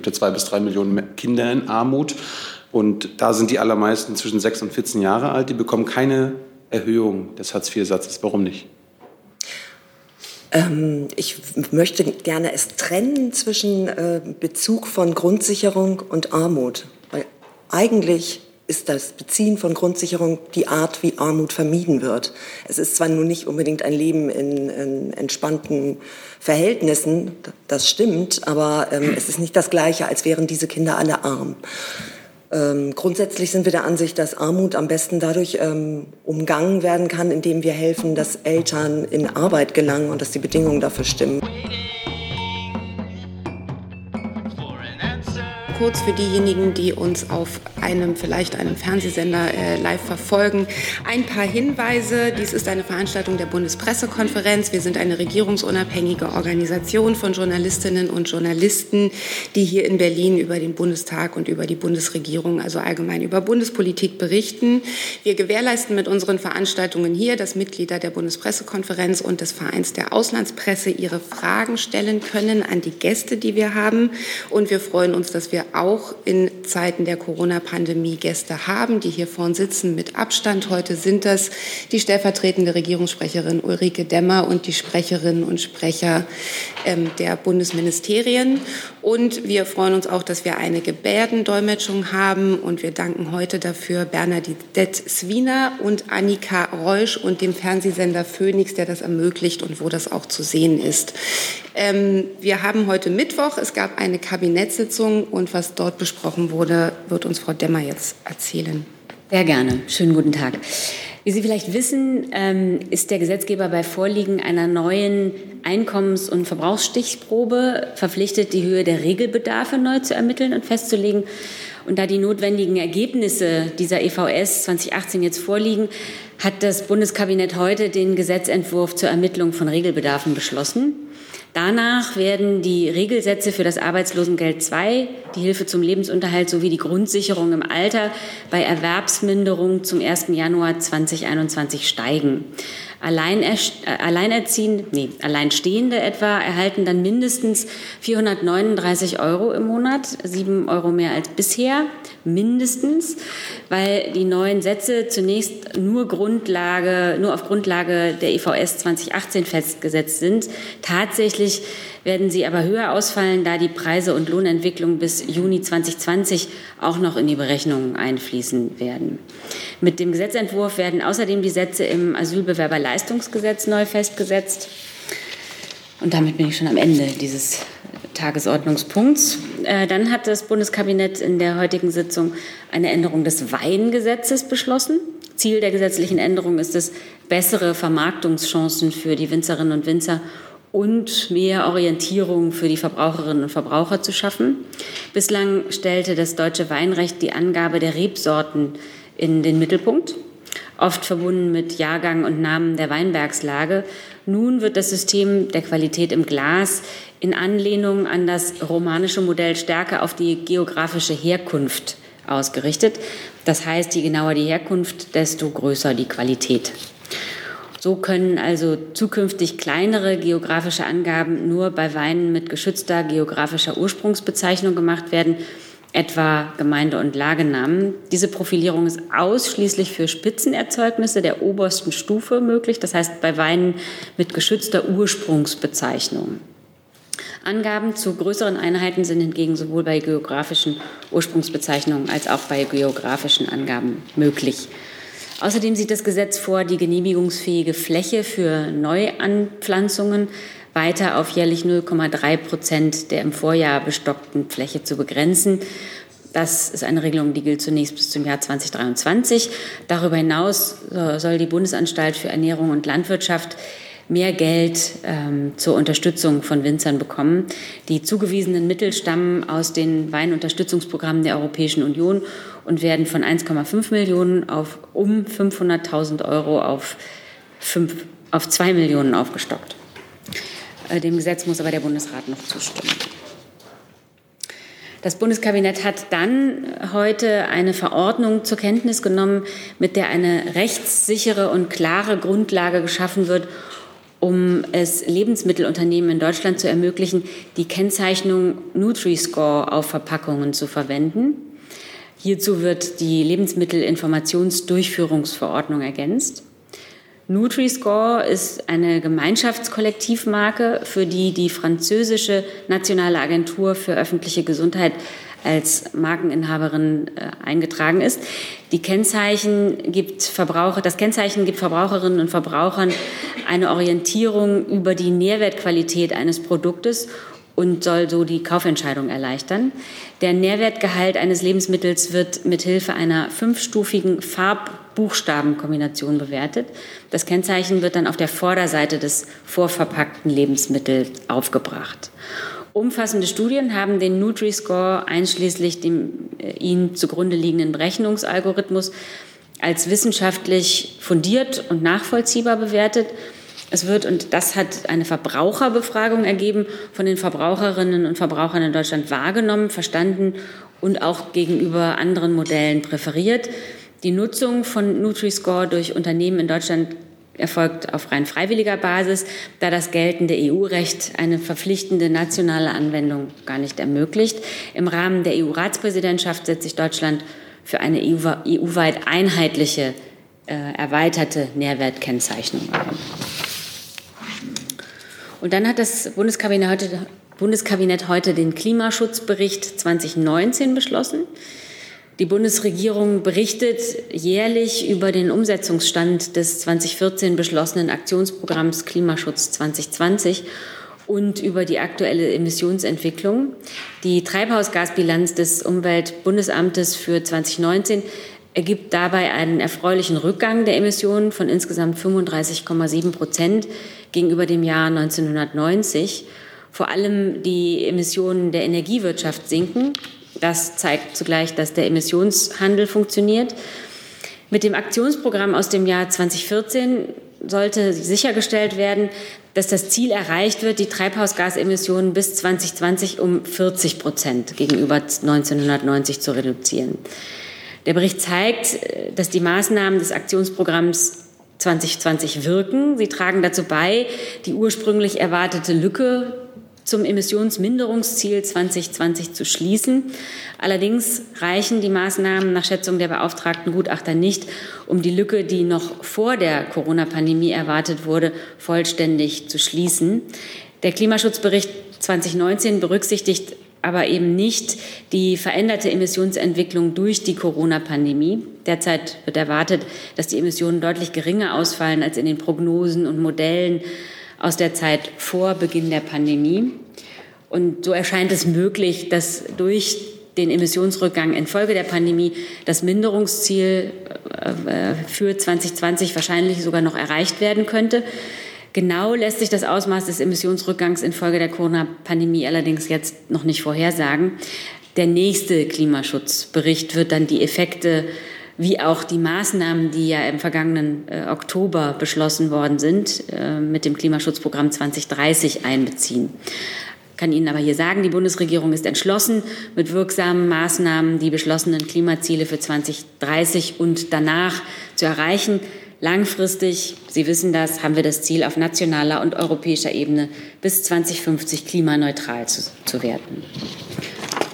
gibt ja zwei bis drei Millionen Kinder in Armut. Und da sind die allermeisten zwischen sechs und 14 Jahre alt. Die bekommen keine Erhöhung des Hartz-IV-Satzes. Warum nicht? Ähm, ich möchte gerne es trennen zwischen äh, Bezug von Grundsicherung und Armut. Weil eigentlich ist das Beziehen von Grundsicherung die Art, wie Armut vermieden wird. Es ist zwar nun nicht unbedingt ein Leben in, in entspannten Verhältnissen, das stimmt, aber ähm, es ist nicht das Gleiche, als wären diese Kinder alle arm. Ähm, grundsätzlich sind wir der Ansicht, dass Armut am besten dadurch ähm, umgangen werden kann, indem wir helfen, dass Eltern in Arbeit gelangen und dass die Bedingungen dafür stimmen. Kurz für diejenigen, die uns auf einem, vielleicht einem Fernsehsender äh, live verfolgen. Ein paar Hinweise. Dies ist eine Veranstaltung der Bundespressekonferenz. Wir sind eine regierungsunabhängige Organisation von Journalistinnen und Journalisten, die hier in Berlin über den Bundestag und über die Bundesregierung, also allgemein über Bundespolitik berichten. Wir gewährleisten mit unseren Veranstaltungen hier, dass Mitglieder der Bundespressekonferenz und des Vereins der Auslandspresse ihre Fragen stellen können an die Gäste, die wir haben. Und wir freuen uns, dass wir auch in Zeiten der Corona-Pandemie Gäste haben, die hier vorn sitzen mit Abstand. Heute sind das die stellvertretende Regierungssprecherin Ulrike Demmer und die Sprecherinnen und Sprecher der Bundesministerien. Und wir freuen uns auch, dass wir eine Gebärdendolmetschung haben. Und wir danken heute dafür Bernadette Swiner und Annika Reusch und dem Fernsehsender Phoenix, der das ermöglicht und wo das auch zu sehen ist. Ähm, wir haben heute Mittwoch, es gab eine Kabinettssitzung und was dort besprochen wurde, wird uns Frau Demmer jetzt erzählen. Sehr gerne. Schönen guten Tag. Wie Sie vielleicht wissen, ähm, ist der Gesetzgeber bei Vorliegen einer neuen Einkommens- und Verbrauchsstichprobe verpflichtet, die Höhe der Regelbedarfe neu zu ermitteln und festzulegen. Und da die notwendigen Ergebnisse dieser EVS 2018 jetzt vorliegen, hat das Bundeskabinett heute den Gesetzentwurf zur Ermittlung von Regelbedarfen beschlossen. Danach werden die Regelsätze für das Arbeitslosengeld II, die Hilfe zum Lebensunterhalt sowie die Grundsicherung im Alter bei Erwerbsminderung zum 1. Januar 2021 steigen. Äh, Alleinerziehende, nee, Alleinstehende etwa erhalten dann mindestens 439 Euro im Monat, sieben Euro mehr als bisher, mindestens, weil die neuen Sätze zunächst nur Grundlage, nur auf Grundlage der EVS 2018 festgesetzt sind. Tatsächlich werden sie aber höher ausfallen, da die Preise und Lohnentwicklung bis Juni 2020 auch noch in die Berechnungen einfließen werden. Mit dem Gesetzentwurf werden außerdem die Sätze im Asylbewerberleistungsgesetz neu festgesetzt. Und damit bin ich schon am Ende dieses Tagesordnungspunkts. Äh, dann hat das Bundeskabinett in der heutigen Sitzung eine Änderung des Weingesetzes beschlossen. Ziel der gesetzlichen Änderung ist es, bessere Vermarktungschancen für die Winzerinnen und Winzer und mehr Orientierung für die Verbraucherinnen und Verbraucher zu schaffen. Bislang stellte das deutsche Weinrecht die Angabe der Rebsorten in den Mittelpunkt, oft verbunden mit Jahrgang und Namen der Weinbergslage. Nun wird das System der Qualität im Glas in Anlehnung an das romanische Modell stärker auf die geografische Herkunft ausgerichtet. Das heißt, je genauer die Herkunft, desto größer die Qualität. So können also zukünftig kleinere geografische Angaben nur bei Weinen mit geschützter geografischer Ursprungsbezeichnung gemacht werden, etwa Gemeinde- und Lagenamen. Diese Profilierung ist ausschließlich für Spitzenerzeugnisse der obersten Stufe möglich, das heißt bei Weinen mit geschützter Ursprungsbezeichnung. Angaben zu größeren Einheiten sind hingegen sowohl bei geografischen Ursprungsbezeichnungen als auch bei geografischen Angaben möglich. Außerdem sieht das Gesetz vor, die genehmigungsfähige Fläche für Neuanpflanzungen weiter auf jährlich 0,3 Prozent der im Vorjahr bestockten Fläche zu begrenzen. Das ist eine Regelung, die gilt zunächst bis zum Jahr 2023. Darüber hinaus äh, soll die Bundesanstalt für Ernährung und Landwirtschaft mehr Geld ähm, zur Unterstützung von Winzern bekommen. Die zugewiesenen Mittel stammen aus den Weinunterstützungsprogrammen der Europäischen Union und werden von 1,5 Millionen auf um 500.000 Euro auf, 5, auf 2 Millionen aufgestockt. Äh, dem Gesetz muss aber der Bundesrat noch zustimmen. Das Bundeskabinett hat dann heute eine Verordnung zur Kenntnis genommen, mit der eine rechtssichere und klare Grundlage geschaffen wird, um es Lebensmittelunternehmen in Deutschland zu ermöglichen, die Kennzeichnung Nutri-Score auf Verpackungen zu verwenden. Hierzu wird die Lebensmittelinformationsdurchführungsverordnung ergänzt. Nutri-Score ist eine Gemeinschaftskollektivmarke, für die die französische Nationale Agentur für öffentliche Gesundheit als Markeninhaberin äh, eingetragen ist. Die Kennzeichen gibt Verbraucher, das Kennzeichen gibt Verbraucherinnen und Verbrauchern eine Orientierung über die Nährwertqualität eines Produktes und soll so die Kaufentscheidung erleichtern. Der Nährwertgehalt eines Lebensmittels wird mithilfe einer fünfstufigen Farb-Buchstaben-Kombination bewertet. Das Kennzeichen wird dann auf der Vorderseite des vorverpackten Lebensmittels aufgebracht. Umfassende Studien haben den Nutri-Score einschließlich dem äh, ihnen zugrunde liegenden Berechnungsalgorithmus als wissenschaftlich fundiert und nachvollziehbar bewertet. Es wird, und das hat eine Verbraucherbefragung ergeben, von den Verbraucherinnen und Verbrauchern in Deutschland wahrgenommen, verstanden und auch gegenüber anderen Modellen präferiert. Die Nutzung von Nutri-Score durch Unternehmen in Deutschland erfolgt auf rein freiwilliger Basis, da das geltende EU-Recht eine verpflichtende nationale Anwendung gar nicht ermöglicht. Im Rahmen der EU-Ratspräsidentschaft setzt sich Deutschland für eine EU-weit einheitliche äh, erweiterte Nährwertkennzeichnung ein. Und dann hat das Bundeskabinett heute, Bundeskabinett heute den Klimaschutzbericht 2019 beschlossen. Die Bundesregierung berichtet jährlich über den Umsetzungsstand des 2014 beschlossenen Aktionsprogramms Klimaschutz 2020 und über die aktuelle Emissionsentwicklung. Die Treibhausgasbilanz des Umweltbundesamtes für 2019 ergibt dabei einen erfreulichen Rückgang der Emissionen von insgesamt 35,7 Prozent gegenüber dem Jahr 1990. Vor allem die Emissionen der Energiewirtschaft sinken. Das zeigt zugleich, dass der Emissionshandel funktioniert. Mit dem Aktionsprogramm aus dem Jahr 2014 sollte sichergestellt werden, dass das Ziel erreicht wird, die Treibhausgasemissionen bis 2020 um 40 Prozent gegenüber 1990 zu reduzieren. Der Bericht zeigt, dass die Maßnahmen des Aktionsprogramms 2020 wirken. Sie tragen dazu bei, die ursprünglich erwartete Lücke zum Emissionsminderungsziel 2020 zu schließen. Allerdings reichen die Maßnahmen nach Schätzung der beauftragten Gutachter nicht, um die Lücke, die noch vor der Corona-Pandemie erwartet wurde, vollständig zu schließen. Der Klimaschutzbericht 2019 berücksichtigt aber eben nicht die veränderte Emissionsentwicklung durch die Corona-Pandemie. Derzeit wird erwartet, dass die Emissionen deutlich geringer ausfallen als in den Prognosen und Modellen aus der Zeit vor Beginn der Pandemie. Und so erscheint es möglich, dass durch den Emissionsrückgang infolge der Pandemie das Minderungsziel äh, für 2020 wahrscheinlich sogar noch erreicht werden könnte. Genau lässt sich das Ausmaß des Emissionsrückgangs infolge der Corona-Pandemie allerdings jetzt noch nicht vorhersagen. Der nächste Klimaschutzbericht wird dann die Effekte wie auch die Maßnahmen, die ja im vergangenen äh, Oktober beschlossen worden sind, äh, mit dem Klimaschutzprogramm 2030 einbeziehen. Ich kann Ihnen aber hier sagen, die Bundesregierung ist entschlossen, mit wirksamen Maßnahmen die beschlossenen Klimaziele für 2030 und danach zu erreichen. Langfristig, Sie wissen das, haben wir das Ziel, auf nationaler und europäischer Ebene bis 2050 klimaneutral zu, zu werden.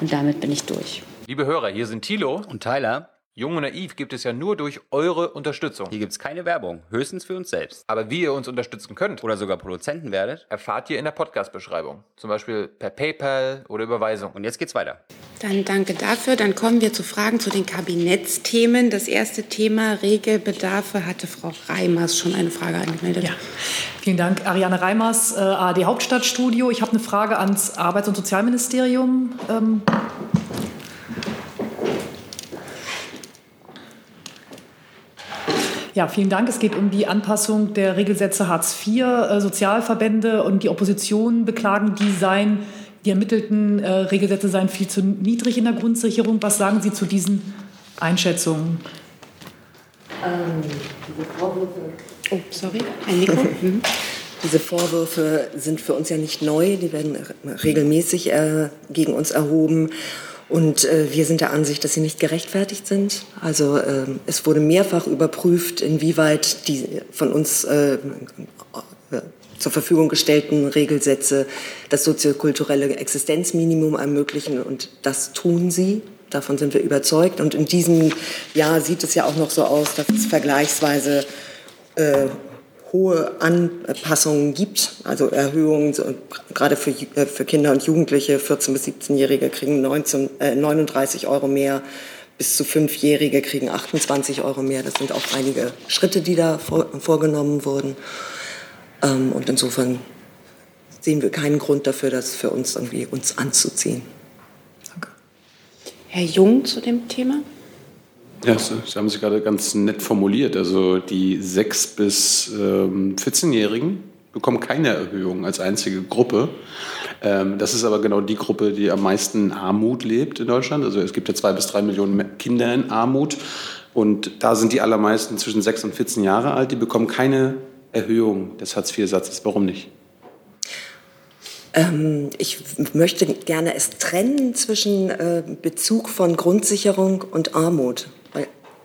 Und damit bin ich durch. Liebe Hörer, hier sind Thilo und Tyler. Jung und Naiv gibt es ja nur durch eure Unterstützung. Hier gibt es keine Werbung, höchstens für uns selbst. Aber wie ihr uns unterstützen könnt oder sogar Produzenten werdet, erfahrt ihr in der Podcast-Beschreibung. Zum Beispiel per PayPal oder Überweisung. Und jetzt geht's weiter. Dann danke dafür. Dann kommen wir zu Fragen zu den Kabinettsthemen. Das erste Thema Regelbedarfe hatte Frau Reimers schon eine Frage angemeldet. Ja, vielen Dank. Ariane Reimers, äh, ARD Hauptstadtstudio. Ich habe eine Frage ans Arbeits- und Sozialministerium. Ähm, Ja, vielen Dank. Es geht um die Anpassung der Regelsätze Hartz IV. Äh, Sozialverbände und die Opposition beklagen, die seien, die ermittelten äh, Regelsätze seien viel zu niedrig in der Grundsicherung. Was sagen Sie zu diesen Einschätzungen? Ähm, diese Vorwürfe. Oh, sorry, ein Mikro. Mhm. Diese Vorwürfe sind für uns ja nicht neu, die werden regelmäßig äh, gegen uns erhoben. Und äh, wir sind der Ansicht, dass sie nicht gerechtfertigt sind. Also äh, es wurde mehrfach überprüft, inwieweit die von uns äh, zur Verfügung gestellten Regelsätze das soziokulturelle Existenzminimum ermöglichen. Und das tun sie. Davon sind wir überzeugt. Und in diesem Jahr sieht es ja auch noch so aus, dass es vergleichsweise äh, hohe Anpassungen gibt, also Erhöhungen, gerade für, äh, für Kinder und Jugendliche, 14- bis 17-Jährige kriegen 19, äh, 39 Euro mehr, bis zu Fünfjährige kriegen 28 Euro mehr. Das sind auch einige Schritte, die da vor, vorgenommen wurden. Ähm, und insofern sehen wir keinen Grund dafür, das für uns irgendwie uns anzuziehen. Danke. Herr Jung zu dem Thema? Ja, Sie haben sich gerade ganz nett formuliert. Also die 6- bis ähm, 14-Jährigen bekommen keine Erhöhung als einzige Gruppe. Ähm, das ist aber genau die Gruppe, die am meisten in Armut lebt in Deutschland. Also es gibt ja zwei bis drei Millionen Kinder in Armut. Und da sind die allermeisten zwischen 6 und 14 Jahre alt. Die bekommen keine Erhöhung des Hartz-IV-Satzes. Warum nicht? Ähm, ich möchte gerne es trennen zwischen äh, Bezug von Grundsicherung und Armut.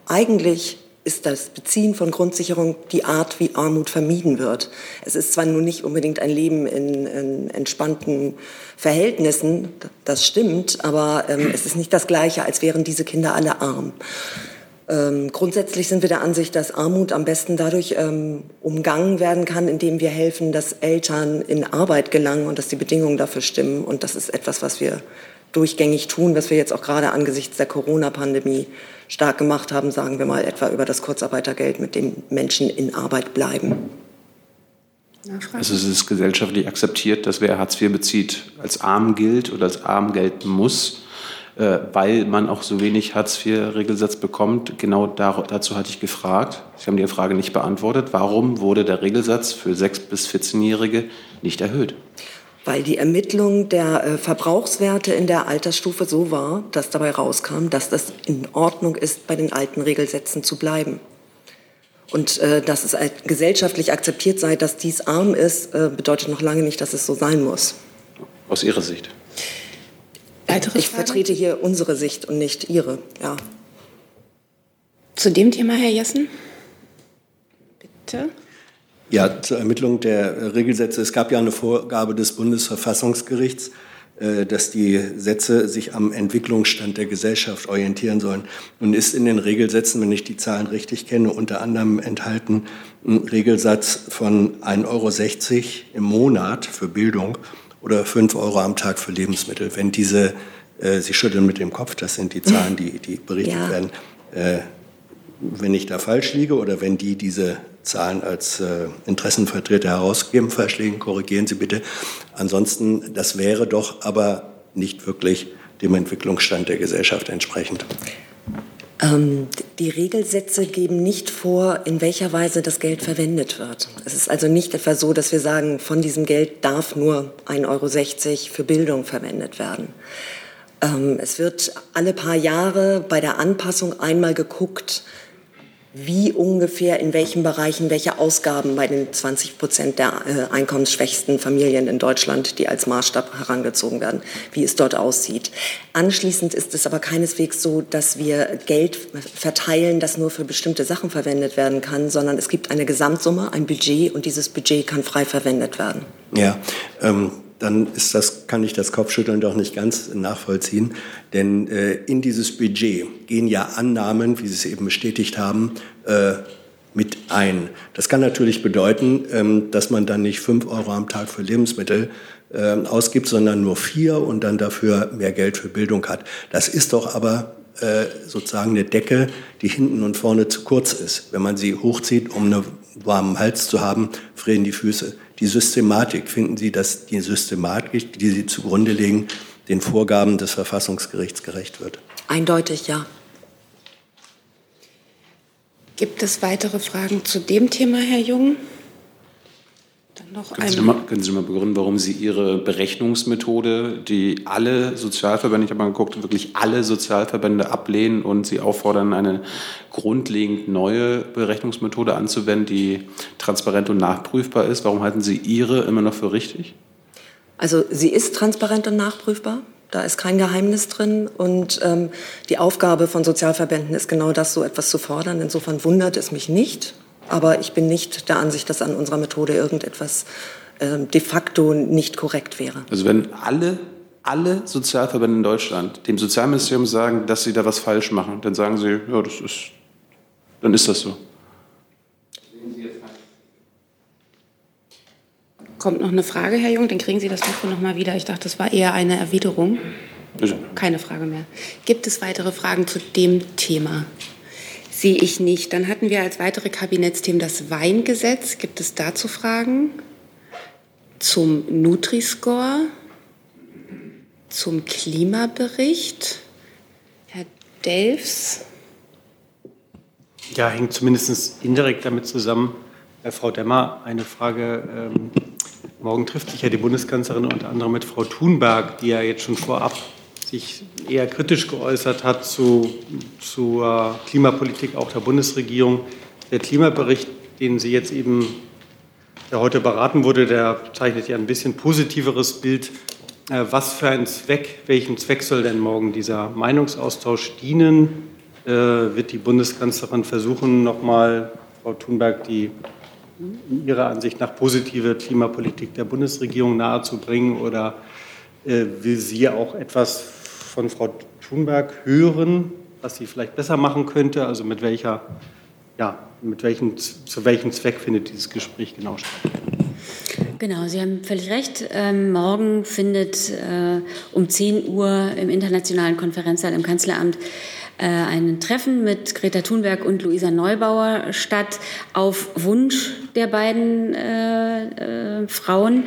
Eigentlich ist das Beziehen von Grundsicherung die Art, wie Armut vermieden wird. Es ist zwar nun nicht unbedingt ein Leben in, in entspannten Verhältnissen, das stimmt, aber ähm, es ist nicht das Gleiche, als wären diese Kinder alle arm. Ähm, grundsätzlich sind wir der Ansicht, dass Armut am besten dadurch ähm, umgangen werden kann, indem wir helfen, dass Eltern in Arbeit gelangen und dass die Bedingungen dafür stimmen. Und das ist etwas, was wir durchgängig tun, was wir jetzt auch gerade angesichts der Corona-Pandemie stark gemacht haben, sagen wir mal etwa über das Kurzarbeitergeld, mit dem Menschen in Arbeit bleiben. Also es ist gesellschaftlich akzeptiert, dass wer Hartz IV bezieht, als arm gilt oder als arm gelten muss, äh, weil man auch so wenig Hartz-IV-Regelsatz bekommt. Genau dazu hatte ich gefragt. Sie haben die Frage nicht beantwortet. Warum wurde der Regelsatz für 6- bis 14-Jährige nicht erhöht? Weil die Ermittlung der äh, Verbrauchswerte in der Altersstufe so war, dass dabei rauskam, dass das in Ordnung ist, bei den alten Regelsätzen zu bleiben. Und äh, dass es gesellschaftlich akzeptiert sei, dass dies arm ist, äh, bedeutet noch lange nicht, dass es so sein muss. Aus Ihrer Sicht? Weitere ich vertrete hier unsere Sicht und nicht Ihre. Ja. Zu dem Thema, Herr Jessen? Bitte. Ja, zur Ermittlung der Regelsätze. Es gab ja eine Vorgabe des Bundesverfassungsgerichts, äh, dass die Sätze sich am Entwicklungsstand der Gesellschaft orientieren sollen. Und ist in den Regelsätzen, wenn ich die Zahlen richtig kenne, unter anderem enthalten ein Regelsatz von 1,60 Euro im Monat für Bildung oder 5 Euro am Tag für Lebensmittel. Wenn diese, äh, Sie schütteln mit dem Kopf, das sind die Zahlen, die, die berichtet ja. werden, äh, wenn ich da falsch liege oder wenn die diese Zahlen als äh, Interessenvertreter herausgeben. Verschlägen, korrigieren Sie bitte. Ansonsten, das wäre doch aber nicht wirklich dem Entwicklungsstand der Gesellschaft entsprechend. Ähm, die Regelsätze geben nicht vor, in welcher Weise das Geld verwendet wird. Es ist also nicht etwa so, dass wir sagen, von diesem Geld darf nur 1,60 Euro für Bildung verwendet werden. Ähm, es wird alle paar Jahre bei der Anpassung einmal geguckt, wie ungefähr in welchen Bereichen welche Ausgaben bei den 20 Prozent der äh, einkommensschwächsten Familien in Deutschland, die als Maßstab herangezogen werden, wie es dort aussieht. Anschließend ist es aber keineswegs so, dass wir Geld verteilen, das nur für bestimmte Sachen verwendet werden kann, sondern es gibt eine Gesamtsumme, ein Budget und dieses Budget kann frei verwendet werden. Ja, ähm dann ist das, kann ich das Kopfschütteln doch nicht ganz nachvollziehen. Denn äh, in dieses Budget gehen ja Annahmen, wie Sie es eben bestätigt haben, äh, mit ein. Das kann natürlich bedeuten, ähm, dass man dann nicht fünf Euro am Tag für Lebensmittel äh, ausgibt, sondern nur vier und dann dafür mehr Geld für Bildung hat. Das ist doch aber äh, sozusagen eine Decke, die hinten und vorne zu kurz ist. Wenn man sie hochzieht, um einen warmen Hals zu haben, frieren die Füße die Systematik. Finden Sie, dass die Systematik, die Sie zugrunde legen, den Vorgaben des Verfassungsgerichts gerecht wird? Eindeutig ja. Gibt es weitere Fragen zu dem Thema, Herr Jung? Noch können, Sie mal, können Sie mal begründen, warum Sie Ihre Berechnungsmethode, die alle Sozialverbände, ich habe mal geguckt, wirklich alle Sozialverbände ablehnen und Sie auffordern, eine grundlegend neue Berechnungsmethode anzuwenden, die transparent und nachprüfbar ist? Warum halten Sie Ihre immer noch für richtig? Also sie ist transparent und nachprüfbar. Da ist kein Geheimnis drin. Und ähm, die Aufgabe von Sozialverbänden ist genau das, so etwas zu fordern. Insofern wundert es mich nicht. Aber ich bin nicht der Ansicht, dass an unserer Methode irgendetwas äh, de facto nicht korrekt wäre. Also wenn alle, alle Sozialverbände in Deutschland dem Sozialministerium sagen, dass sie da was falsch machen, dann sagen sie, ja, das ist, dann ist das so. Kommt noch eine Frage, Herr Jung? Dann kriegen Sie das Mikro noch mal wieder. Ich dachte, das war eher eine Erwiderung. Keine Frage mehr. Gibt es weitere Fragen zu dem Thema? Sehe ich nicht. Dann hatten wir als weitere Kabinettsthemen das Weingesetz. Gibt es dazu Fragen? Zum Nutri-Score? Zum Klimabericht? Herr Delfs? Ja, hängt zumindest indirekt damit zusammen. Äh, Frau Demmer, eine Frage. Ähm, morgen trifft sich ja die Bundeskanzlerin unter anderem mit Frau Thunberg, die ja jetzt schon vorab sich eher kritisch geäußert hat zu, zur Klimapolitik auch der Bundesregierung. Der Klimabericht, den sie jetzt eben, der heute beraten wurde, der zeichnet ja ein bisschen positiveres Bild. Äh, was für ein Zweck, welchem Zweck soll denn morgen dieser Meinungsaustausch dienen? Äh, wird die Bundeskanzlerin versuchen, nochmal Frau Thunberg die ihrer Ansicht nach positive Klimapolitik der Bundesregierung nahezubringen? Oder äh, will sie auch etwas von Frau Thunberg hören, was sie vielleicht besser machen könnte? Also mit welcher, ja, mit welchem, zu welchem Zweck findet dieses Gespräch genau statt? Genau, Sie haben völlig recht. Ähm, morgen findet äh, um 10 Uhr im Internationalen Konferenzsaal im Kanzleramt äh, ein Treffen mit Greta Thunberg und Luisa Neubauer statt, auf Wunsch der beiden äh, äh, Frauen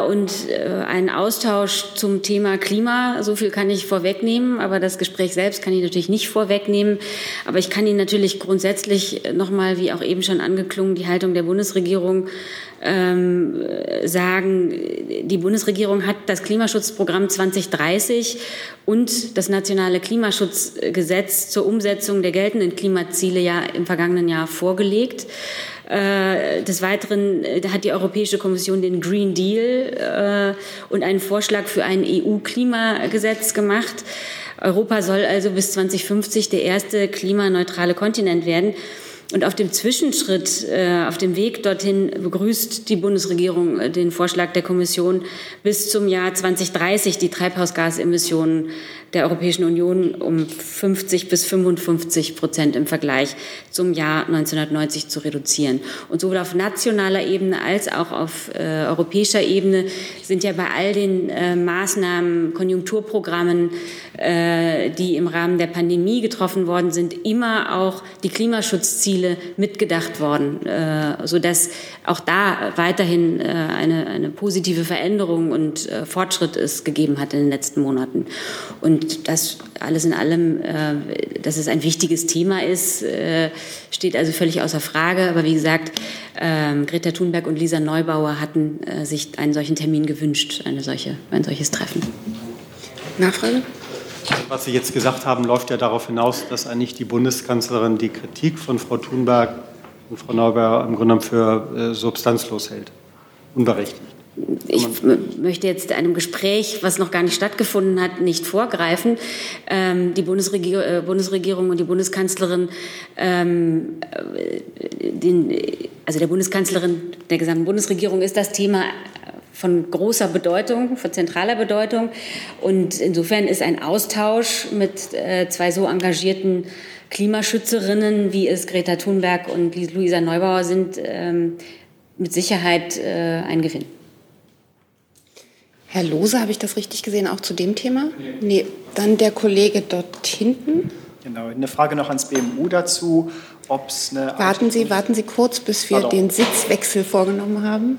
und äh, ein Austausch zum Thema Klima. So viel kann ich vorwegnehmen, aber das Gespräch selbst kann ich natürlich nicht vorwegnehmen. Aber ich kann Ihnen natürlich grundsätzlich nochmal, wie auch eben schon angeklungen, die Haltung der Bundesregierung ähm, sagen, die Bundesregierung hat das Klimaschutzprogramm 2030 und das nationale Klimaschutzgesetz zur Umsetzung der geltenden Klimaziele ja im vergangenen Jahr vorgelegt. Äh, des Weiteren äh, hat die Europäische Kommission den Green Deal äh, und einen Vorschlag für ein EU-Klimagesetz gemacht. Europa soll also bis 2050 der erste klimaneutrale Kontinent werden. Und auf dem Zwischenschritt, auf dem Weg dorthin begrüßt die Bundesregierung den Vorschlag der Kommission, bis zum Jahr 2030 die Treibhausgasemissionen der Europäischen Union um 50 bis 55 Prozent im Vergleich zum Jahr 1990 zu reduzieren. Und sowohl auf nationaler Ebene als auch auf äh, europäischer Ebene sind ja bei all den äh, Maßnahmen, Konjunkturprogrammen, äh, die im Rahmen der Pandemie getroffen worden sind, immer auch die Klimaschutzziele mitgedacht worden, äh, sodass auch da weiterhin äh, eine, eine positive Veränderung und äh, Fortschritt es gegeben hat in den letzten Monaten. Und und das alles in allem, äh, dass es ein wichtiges Thema ist, äh, steht also völlig außer Frage. Aber wie gesagt, äh, Greta Thunberg und Lisa Neubauer hatten äh, sich einen solchen Termin gewünscht, eine solche, ein solches Treffen. Nachfrage? Was Sie jetzt gesagt haben, läuft ja darauf hinaus, dass eigentlich die Bundeskanzlerin die Kritik von Frau Thunberg und Frau Neubauer im Grunde für äh, substanzlos hält, unberechtigt ich möchte jetzt einem Gespräch, was noch gar nicht stattgefunden hat, nicht vorgreifen. Ähm, die Bundesregierung, äh, Bundesregierung, und die Bundeskanzlerin, ähm, äh, den, also der Bundeskanzlerin der gesamten Bundesregierung ist das Thema von großer Bedeutung, von zentraler Bedeutung. Und insofern ist ein Austausch mit äh, zwei so engagierten Klimaschützerinnen, wie es Greta Thunberg und Luisa Neubauer sind, ähm, mit Sicherheit äh, ein Gewinn. Herr Lose, habe ich das richtig gesehen, auch zu dem Thema? Nee. nee. Dann der Kollege dort hinten. Genau, eine Frage noch ans BMU dazu, ob es eine... Warten Sie, warten Sie kurz, bis wir Pardon. den Sitzwechsel vorgenommen haben.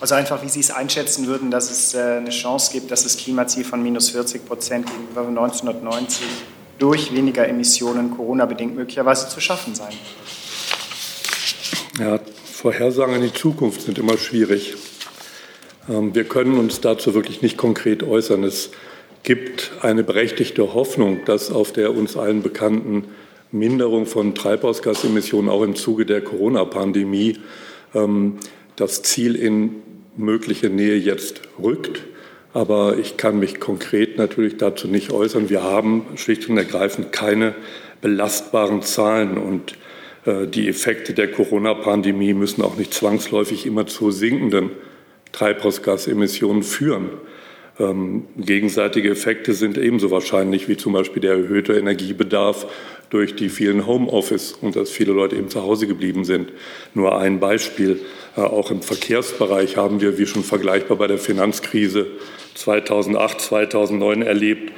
Also einfach, wie Sie es einschätzen würden, dass es äh, eine Chance gibt, dass das Klimaziel von minus 40 Prozent gegenüber 1990 durch weniger Emissionen Corona-bedingt möglicherweise zu schaffen sein? Ja, Vorhersagen in die Zukunft sind immer schwierig. Ähm, wir können uns dazu wirklich nicht konkret äußern. Es gibt eine berechtigte Hoffnung, dass auf der uns allen bekannten Minderung von Treibhausgasemissionen auch im Zuge der Corona-Pandemie ähm, das Ziel in mögliche Nähe jetzt rückt. Aber ich kann mich konkret natürlich dazu nicht äußern. Wir haben schlicht und ergreifend keine belastbaren Zahlen und äh, die Effekte der Corona-Pandemie müssen auch nicht zwangsläufig immer zu sinkenden Treibhausgasemissionen führen. Ähm, gegenseitige Effekte sind ebenso wahrscheinlich wie zum Beispiel der erhöhte Energiebedarf durch die vielen Homeoffice und dass viele Leute eben zu Hause geblieben sind. Nur ein Beispiel. Äh, auch im Verkehrsbereich haben wir, wie schon vergleichbar bei der Finanzkrise 2008, 2009 erlebt,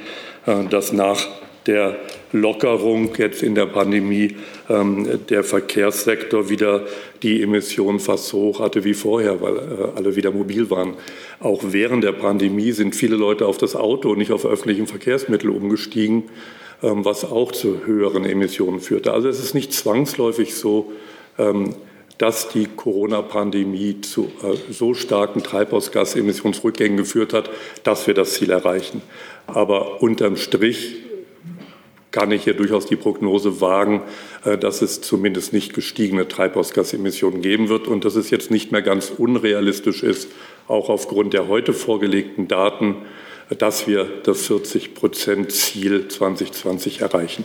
äh, dass nach der Lockerung jetzt in der Pandemie ähm, der Verkehrssektor wieder die Emissionen fast so hoch hatte wie vorher, weil äh, alle wieder mobil waren. Auch während der Pandemie sind viele Leute auf das Auto und nicht auf öffentlichen Verkehrsmittel umgestiegen, was auch zu höheren Emissionen führte. Also es ist nicht zwangsläufig so, ähm, dass die Corona-Pandemie zu äh, so starken Treibhausgasemissionsrückgängen geführt hat, dass wir das Ziel erreichen. Aber unterm Strich kann ich hier durchaus die Prognose wagen, äh, dass es zumindest nicht gestiegene Treibhausgasemissionen geben wird und dass es jetzt nicht mehr ganz unrealistisch ist, auch aufgrund der heute vorgelegten Daten, dass wir das 40-Prozent-Ziel 2020 erreichen.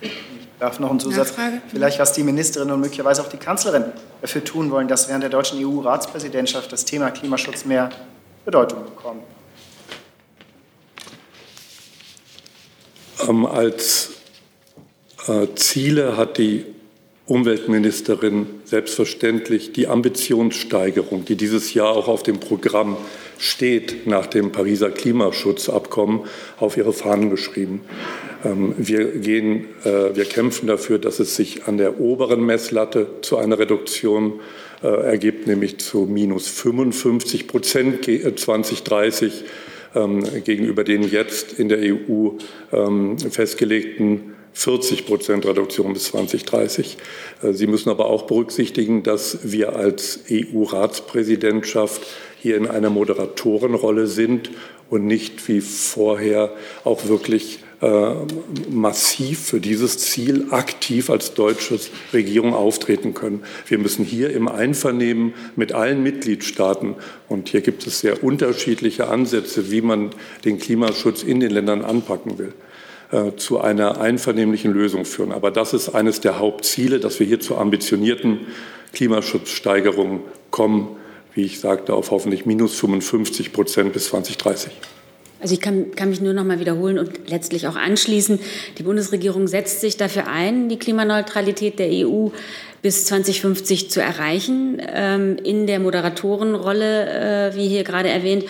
Ich darf noch einen Zusatz, Nachfrage? vielleicht was die Ministerin und möglicherweise auch die Kanzlerin dafür tun wollen, dass während der deutschen EU-Ratspräsidentschaft das Thema Klimaschutz mehr Bedeutung bekommt. Ähm, als äh, Ziele hat die Umweltministerin selbstverständlich die Ambitionssteigerung, die dieses Jahr auch auf dem Programm steht, nach dem Pariser Klimaschutzabkommen auf ihre Fahnen geschrieben. Ähm, wir, gehen, äh, wir kämpfen dafür, dass es sich an der oberen Messlatte zu einer Reduktion äh, ergibt, nämlich zu minus 55 Prozent 2030 ähm, gegenüber den jetzt in der EU ähm, festgelegten 40 Prozent Reduktion bis 2030. Äh, Sie müssen aber auch berücksichtigen, dass wir als EU-Ratspräsidentschaft hier in einer Moderatorenrolle sind und nicht wie vorher auch wirklich äh, massiv für dieses Ziel aktiv als deutsche Regierung auftreten können. Wir müssen hier im Einvernehmen mit allen Mitgliedstaaten, und hier gibt es sehr unterschiedliche Ansätze, wie man den Klimaschutz in den Ländern anpacken will, äh, zu einer einvernehmlichen Lösung führen. Aber das ist eines der Hauptziele, dass wir hier zu ambitionierten Klimaschutzsteigerungen kommen, wie ich sagte, auf hoffentlich minus 55 Prozent bis 2030. Also ich kann, kann mich nur noch mal wiederholen und letztlich auch anschließen. Die Bundesregierung setzt sich dafür ein, die Klimaneutralität der EU bis 2050 zu erreichen. Ähm, in der Moderatorenrolle, äh, wie hier gerade erwähnt,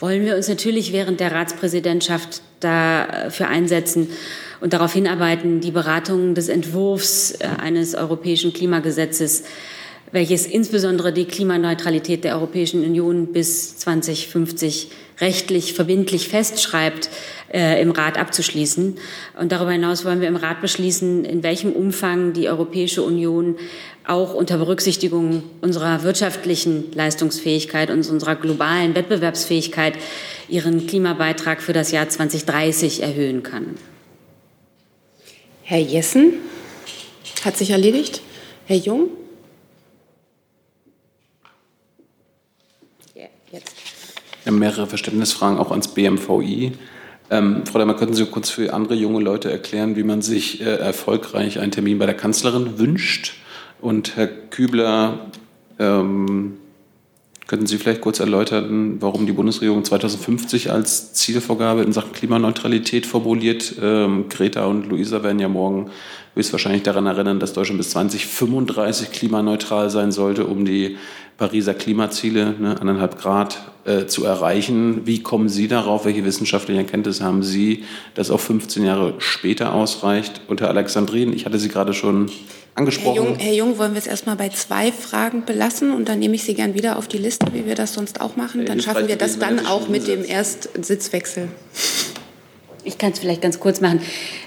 wollen wir uns natürlich während der Ratspräsidentschaft dafür einsetzen und darauf hinarbeiten, die Beratung des Entwurfs äh, eines europäischen Klimagesetzes welches insbesondere die Klimaneutralität der Europäischen Union bis 2050 rechtlich verbindlich festschreibt, äh, im Rat abzuschließen. Und darüber hinaus wollen wir im Rat beschließen, in welchem Umfang die Europäische Union auch unter Berücksichtigung unserer wirtschaftlichen Leistungsfähigkeit und unserer globalen Wettbewerbsfähigkeit ihren Klimabeitrag für das Jahr 2030 erhöhen kann. Herr Jessen hat sich erledigt. Herr Jung? Wir haben mehrere Verständnisfragen auch ans BMVI. Ähm, Frau Dahmer, könnten Sie kurz für andere junge Leute erklären, wie man sich äh, erfolgreich einen Termin bei der Kanzlerin wünscht? Und Herr Kübler, ähm, könnten Sie vielleicht kurz erläutern, warum die Bundesregierung 2050 als Zielvorgabe in Sachen Klimaneutralität formuliert? Ähm, Greta und Luisa werden ja morgen höchstwahrscheinlich daran erinnern, dass Deutschland bis 2035 klimaneutral sein sollte, um die Pariser Klimaziele, ne, anderthalb Grad, äh, zu erreichen. Wie kommen Sie darauf? Welche wissenschaftlichen Erkenntnisse haben Sie, dass auch 15 Jahre später ausreicht? Und Herr Alexandrin, ich hatte Sie gerade schon angesprochen. Herr Jung, Herr Jung, wollen wir es erstmal bei zwei Fragen belassen und dann nehme ich Sie gern wieder auf die Liste, wie wir das sonst auch machen. Dann schaffen wir das dann auch mit dem Erstsitzwechsel. Ich kann es vielleicht ganz kurz machen.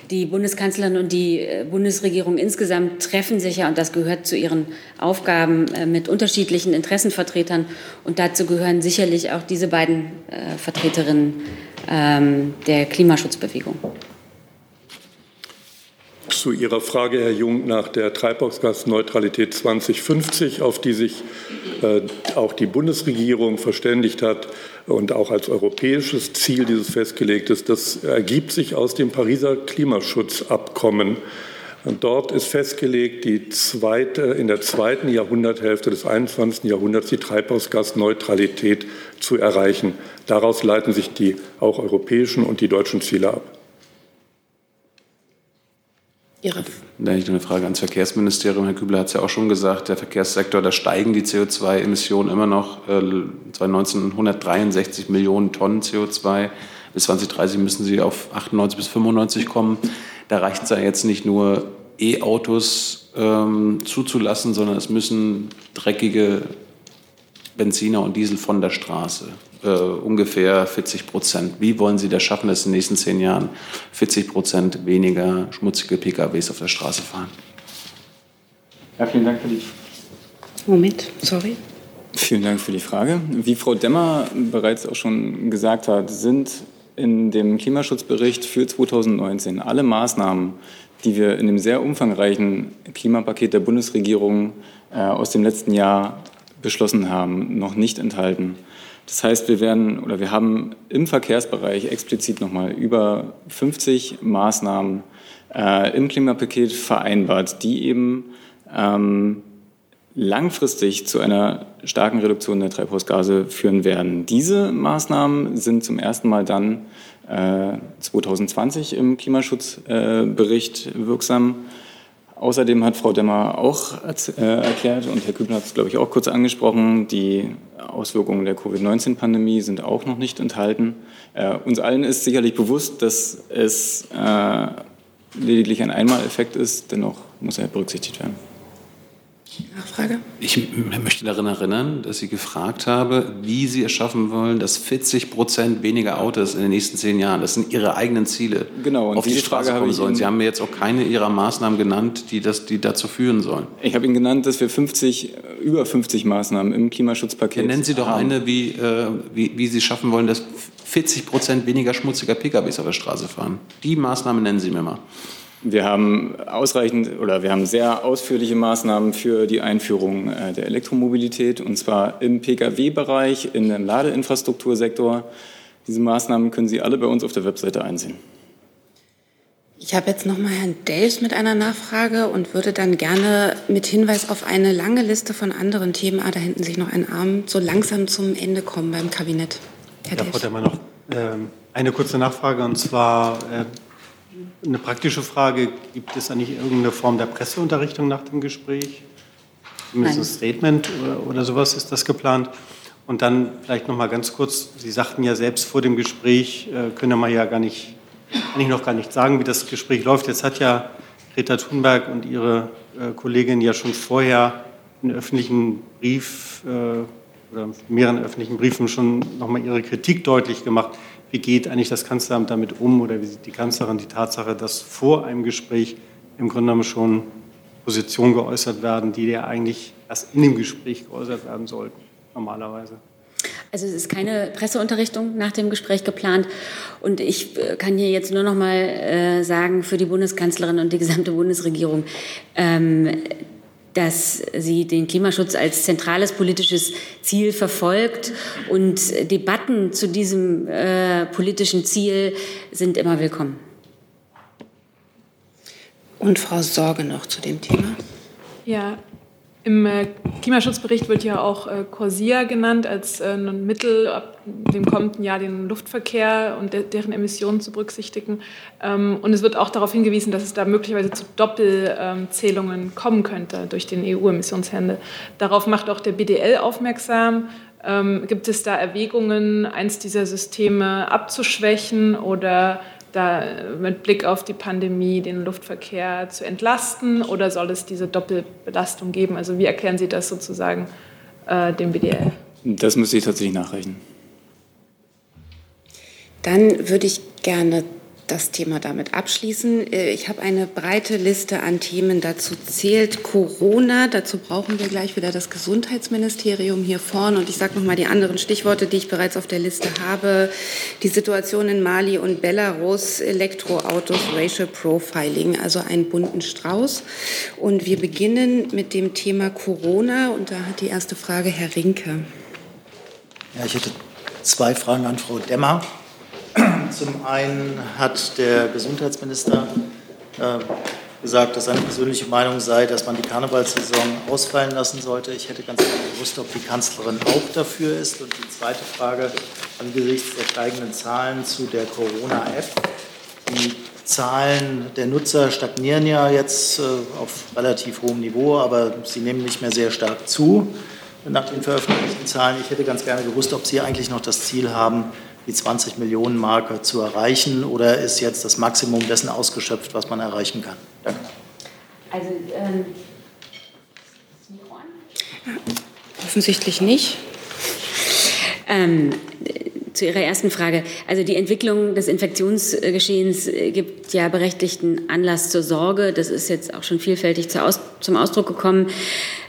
Die Bundeskanzlerin und die äh, Bundesregierung insgesamt treffen sich ja, und das gehört zu ihren Aufgaben, äh, mit unterschiedlichen Interessenvertretern. Und dazu gehören sicherlich auch diese beiden äh, Vertreterinnen ähm, der Klimaschutzbewegung. Zu Ihrer Frage, Herr Jung, nach der Treibhausgasneutralität 2050, auf die sich äh, auch die Bundesregierung verständigt hat, und auch als europäisches Ziel dieses festgelegt ist, das ergibt sich aus dem Pariser Klimaschutzabkommen. Und dort ist festgelegt, die zweite, in der zweiten Jahrhunderthälfte des 21. Jahrhunderts die Treibhausgasneutralität zu erreichen. Daraus leiten sich die auch europäischen und die deutschen Ziele ab. Ihre. Da ich eine Frage ans Verkehrsministerium. Herr Kübler hat es ja auch schon gesagt, der Verkehrssektor, da steigen die CO2-Emissionen immer noch. Äh, 1963 Millionen Tonnen CO2. Bis 2030 müssen sie auf 98 bis 95 kommen. Da reicht es ja jetzt nicht nur, E-Autos ähm, zuzulassen, sondern es müssen dreckige Benziner und Diesel von der Straße äh, ungefähr 40 Prozent. Wie wollen Sie das schaffen, dass in den nächsten zehn Jahren 40 Prozent weniger schmutzige PKWs auf der Straße fahren? Ja, vielen Dank für die Moment, sorry. Vielen Dank für die Frage. Wie Frau Demmer bereits auch schon gesagt hat, sind in dem Klimaschutzbericht für 2019 alle Maßnahmen, die wir in dem sehr umfangreichen Klimapaket der Bundesregierung äh, aus dem letzten Jahr beschlossen haben, noch nicht enthalten. Das heißt, wir werden oder wir haben im Verkehrsbereich explizit nochmal über 50 Maßnahmen äh, im Klimapaket vereinbart, die eben ähm, langfristig zu einer starken Reduktion der Treibhausgase führen werden. Diese Maßnahmen sind zum ersten Mal dann äh, 2020 im Klimaschutzbericht äh, wirksam. Außerdem hat Frau Demmer auch äh, erklärt, und Herr Kübner hat es, glaube ich, auch kurz angesprochen, die Auswirkungen der Covid-19-Pandemie sind auch noch nicht enthalten. Äh, uns allen ist sicherlich bewusst, dass es äh, lediglich ein Einmaleffekt ist, dennoch muss er berücksichtigt werden. Nachfrage? Ich möchte daran erinnern, dass ich gefragt habe, wie Sie es schaffen wollen, dass 40 Prozent weniger Autos in den nächsten zehn Jahren, das sind Ihre eigenen Ziele, genau, und auf die Straße Frage kommen sollen. Sie haben mir jetzt auch keine Ihrer Maßnahmen genannt, die, das, die dazu führen sollen. Ich habe Ihnen genannt, dass wir 50, über 50 Maßnahmen im Klimaschutzpaket ja, Nennen Sie doch haben. eine, wie, äh, wie, wie Sie schaffen wollen, dass 40 Prozent weniger schmutziger PKWs auf der Straße fahren. Die Maßnahme nennen Sie mir mal. Wir haben ausreichend oder wir haben sehr ausführliche Maßnahmen für die Einführung äh, der Elektromobilität und zwar im Pkw-Bereich, in dem Ladeinfrastruktursektor. Diese Maßnahmen können Sie alle bei uns auf der Webseite einsehen. Ich habe jetzt noch mal Herrn Delfs mit einer Nachfrage und würde dann gerne mit Hinweis auf eine lange Liste von anderen Themen, ah, da hinten sich noch ein Arm, so langsam zum Ende kommen beim Kabinett. Herr ja, Frau Demmer, noch ähm, eine kurze Nachfrage und zwar äh, eine praktische Frage, gibt es eigentlich irgendeine Form der Presseunterrichtung nach dem Gespräch? Zumindest ein Statement oder, oder sowas ist das geplant? Und dann vielleicht noch mal ganz kurz, Sie sagten ja selbst vor dem Gespräch, äh, können wir ja gar nicht, eigentlich noch gar nicht sagen, wie das Gespräch läuft. Jetzt hat ja Greta Thunberg und ihre äh, Kollegin ja schon vorher einen öffentlichen Brief äh, oder mehreren öffentlichen Briefen schon noch mal ihre Kritik deutlich gemacht. Wie geht eigentlich das Kanzleramt damit um oder wie sieht die Kanzlerin die Tatsache, dass vor einem Gespräch im Grunde genommen schon Positionen geäußert werden, die ja eigentlich erst in dem Gespräch geäußert werden sollten, normalerweise? Also es ist keine Presseunterrichtung nach dem Gespräch geplant. Und ich äh, kann hier jetzt nur noch mal äh, sagen für die Bundeskanzlerin und die gesamte Bundesregierung, ähm, dass sie den Klimaschutz als zentrales politisches Ziel verfolgt. Und Debatten zu diesem äh, politischen Ziel sind immer willkommen. Und Frau Sorge noch zu dem Thema. Ja, im äh, Klimaschutzbericht wird ja auch äh, CORSIA genannt als äh, ein Mittel, ab dem kommenden Jahr den Luftverkehr und deren Emissionen zu berücksichtigen. Ähm, und es wird auch darauf hingewiesen, dass es da möglicherweise zu Doppelzählungen kommen könnte durch den EU-Emissionshandel. Darauf macht auch der BDL aufmerksam. Ähm, gibt es da Erwägungen, eins dieser Systeme abzuschwächen oder da mit Blick auf die Pandemie den Luftverkehr zu entlasten oder soll es diese Doppelbelastung geben? Also wie erklären Sie das sozusagen äh, dem BDL? Das müsste ich tatsächlich nachrechnen. Dann würde ich gerne das Thema damit abschließen. Äh, ich habe eine breite Liste an Themen. Dazu zählt Corona. Dazu brauchen wir gleich wieder das Gesundheitsministerium hier vorne. Und ich sage noch mal die anderen Stichworte, die ich bereits auf der Liste habe. Die Situation in Mali und Belarus, Elektroautos, Racial Profiling, also einen bunten Strauß. Und wir beginnen mit dem Thema Corona. Und da hat die erste Frage Herr Rinke. Ja, ich hätte Zwei Fragen an Frau Demmer. Zum einen hat der Gesundheitsminister äh, gesagt, dass seine persönliche Meinung sei, dass man die Karnevalssaison ausfallen lassen sollte. Ich hätte ganz gerne gewusst, ob die Kanzlerin auch dafür ist. Und die zweite Frage angesichts der steigenden Zahlen zu der Corona-App. Die Zahlen der Nutzer stagnieren ja jetzt äh, auf relativ hohem Niveau, aber sie nehmen nicht mehr sehr stark zu nach den veröffentlichten Zahlen. Ich hätte ganz gerne gewusst, ob Sie eigentlich noch das Ziel haben, die 20 Millionen Marke zu erreichen oder ist jetzt das Maximum dessen ausgeschöpft, was man erreichen kann? Danke. Also, ähm, Offensichtlich nicht. Ähm, zu Ihrer ersten Frage. Also die Entwicklung des Infektionsgeschehens gibt ja berechtigten Anlass zur Sorge. Das ist jetzt auch schon vielfältig zum Ausdruck gekommen.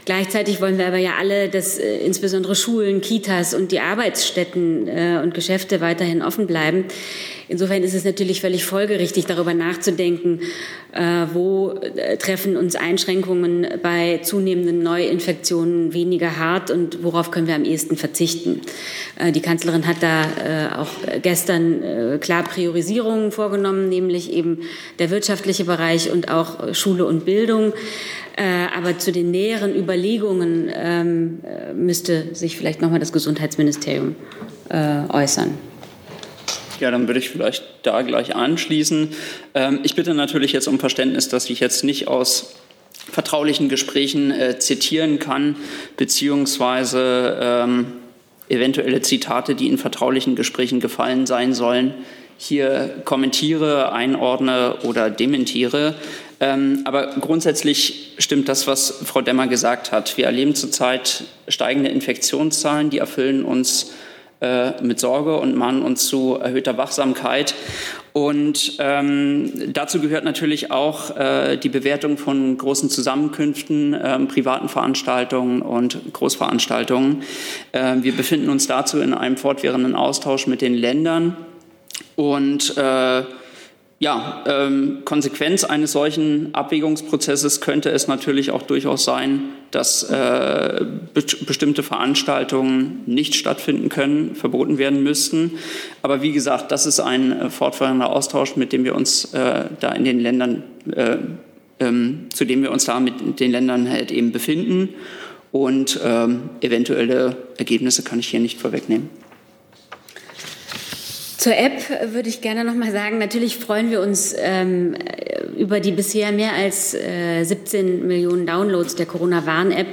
Gleichzeitig wollen wir aber ja alle, dass äh, insbesondere Schulen, Kitas und die Arbeitsstätten äh, und Geschäfte weiterhin offen bleiben. Insofern ist es natürlich völlig folgerichtig, darüber nachzudenken, äh, wo äh, treffen uns Einschränkungen bei zunehmenden Neuinfektionen weniger hart und worauf können wir am ehesten verzichten. Äh, die Kanzlerin hat da äh, auch gestern klar Priorisierungen vorgenommen, nämlich eben der wirtschaftliche Bereich und auch Schule und Bildung. Äh, aber zu den näheren Überlegungen ähm, äh, müsste sich vielleicht nochmal das Gesundheitsministerium äh, äußern. Ja, dann würde ich vielleicht da gleich anschließen. Ähm, ich bitte natürlich jetzt um Verständnis, dass ich jetzt nicht aus vertraulichen Gesprächen äh, zitieren kann, beziehungsweise ähm, eventuelle Zitate, die in vertraulichen Gesprächen gefallen sein sollen, hier kommentiere, einordne oder dementiere. Ähm, aber grundsätzlich stimmt das, was Frau Demmer gesagt hat. Wir erleben zurzeit steigende Infektionszahlen, die erfüllen uns äh, mit Sorge und mahnen uns zu erhöhter Wachsamkeit. Und ähm, dazu gehört natürlich auch äh, die Bewertung von großen Zusammenkünften, äh, privaten Veranstaltungen und Großveranstaltungen. Äh, wir befinden uns dazu in einem fortwährenden Austausch mit den Ländern und äh, ja, ähm, Konsequenz eines solchen Abwägungsprozesses könnte es natürlich auch durchaus sein, dass äh, be bestimmte Veranstaltungen nicht stattfinden können, verboten werden müssten. Aber wie gesagt, das ist ein äh, fortwährender Austausch, mit dem wir uns äh, da in den Ländern, äh, ähm, zu dem wir uns da mit den Ländern halt eben befinden. Und ähm, eventuelle Ergebnisse kann ich hier nicht vorwegnehmen. Zur App würde ich gerne noch mal sagen, natürlich freuen wir uns ähm, über die bisher mehr als äh, 17 Millionen Downloads der Corona-Warn-App.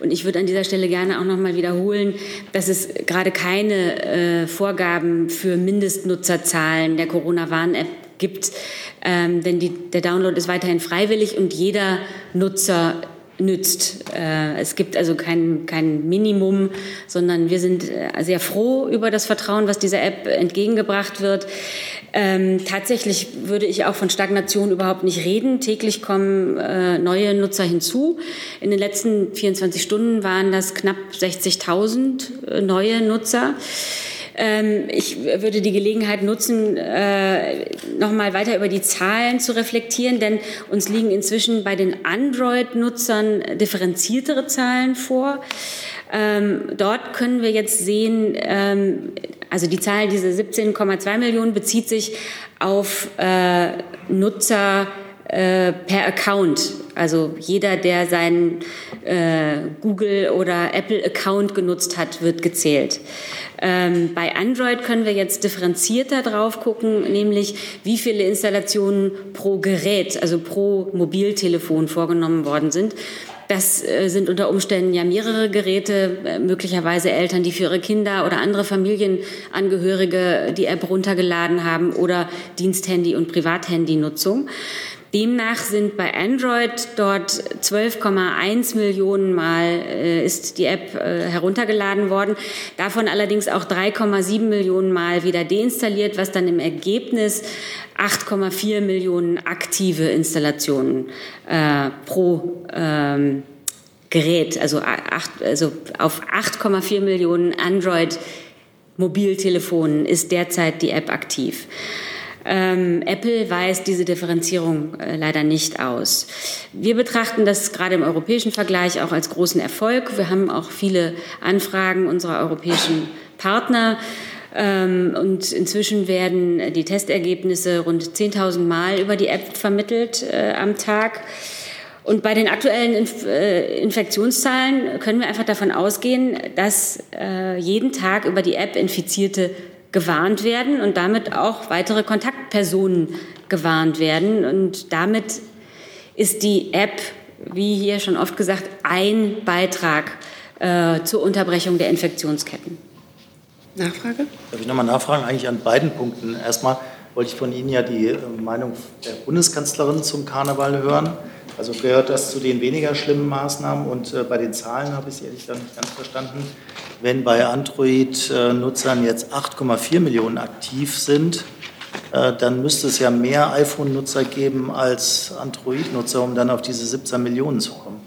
Und ich würde an dieser Stelle gerne auch noch mal wiederholen, dass es gerade keine äh, Vorgaben für Mindestnutzerzahlen der Corona-Warn-App gibt. Ähm, denn die, der Download ist weiterhin freiwillig und jeder Nutzer nützt. Äh, es gibt also kein, kein Minimum, sondern wir sind äh, sehr froh über das Vertrauen, was dieser App entgegengebracht wird. Ähm, tatsächlich würde ich auch von Stagnation überhaupt nicht reden. Täglich kommen äh, neue Nutzer hinzu. In den letzten 24 Stunden waren das knapp 60.000 äh, neue Nutzer. Ähm, ich würde die Gelegenheit nutzen, äh, noch mal weiter über die Zahlen zu reflektieren, denn uns liegen inzwischen bei den Android-Nutzern differenziertere Zahlen vor. Ähm, dort können wir jetzt sehen, ähm, also die Zahl, diese 17,2 Millionen, bezieht sich auf äh, Nutzer äh, per Account. Also jeder, der seinen äh, Google oder Apple Account genutzt hat, wird gezählt. Ähm, bei Android können wir jetzt differenzierter drauf gucken, nämlich wie viele Installationen pro Gerät, also pro Mobiltelefon vorgenommen worden sind. Das äh, sind unter Umständen ja mehrere Geräte, äh, möglicherweise Eltern, die für ihre Kinder oder andere Familienangehörige die App runtergeladen haben oder Diensthandy- und Privathandy-Nutzung. Demnach sind bei Android dort 12,1 Millionen Mal äh, ist die App äh, heruntergeladen worden. Davon allerdings auch 3,7 Millionen Mal wieder deinstalliert, was dann im Ergebnis 8,4 Millionen aktive Installationen äh, pro ähm, Gerät, also, acht, also auf 8,4 Millionen Android Mobiltelefonen ist derzeit die App aktiv. Ähm, Apple weist diese Differenzierung äh, leider nicht aus. Wir betrachten das gerade im europäischen Vergleich auch als großen Erfolg. Wir haben auch viele Anfragen unserer europäischen Partner Ähm, und inzwischen werden die Testergebnisse rund 10.000 Mal über die App vermittelt äh, am Tag. Und bei den aktuellen Inf äh, Infektionszahlen können wir einfach davon ausgehen, dass äh, jeden Tag über die App Infizierte gewarnt werden und damit auch weitere Kontaktpersonen gewarnt werden. Und damit ist die App, wie hier schon oft gesagt, ein Beitrag äh, zur Unterbrechung der Infektionsketten. Nachfrage? Darf ich nochmal nachfragen? Eigentlich an beiden Punkten. Erstmal wollte ich von Ihnen ja die äh, Meinung der Bundeskanzlerin zum Karneval hören. Also gehört das zu den weniger schlimmen Maßnahmen? Und äh, bei den Zahlen habe ich es ehrlich gesagt nicht ganz verstanden. Wenn bei Android-Nutzern jetzt 8,4 Millionen aktiv sind, äh, dann müsste es ja mehr iPhone-Nutzer geben als Android-Nutzer, um dann auf diese 17 Millionen zu kommen.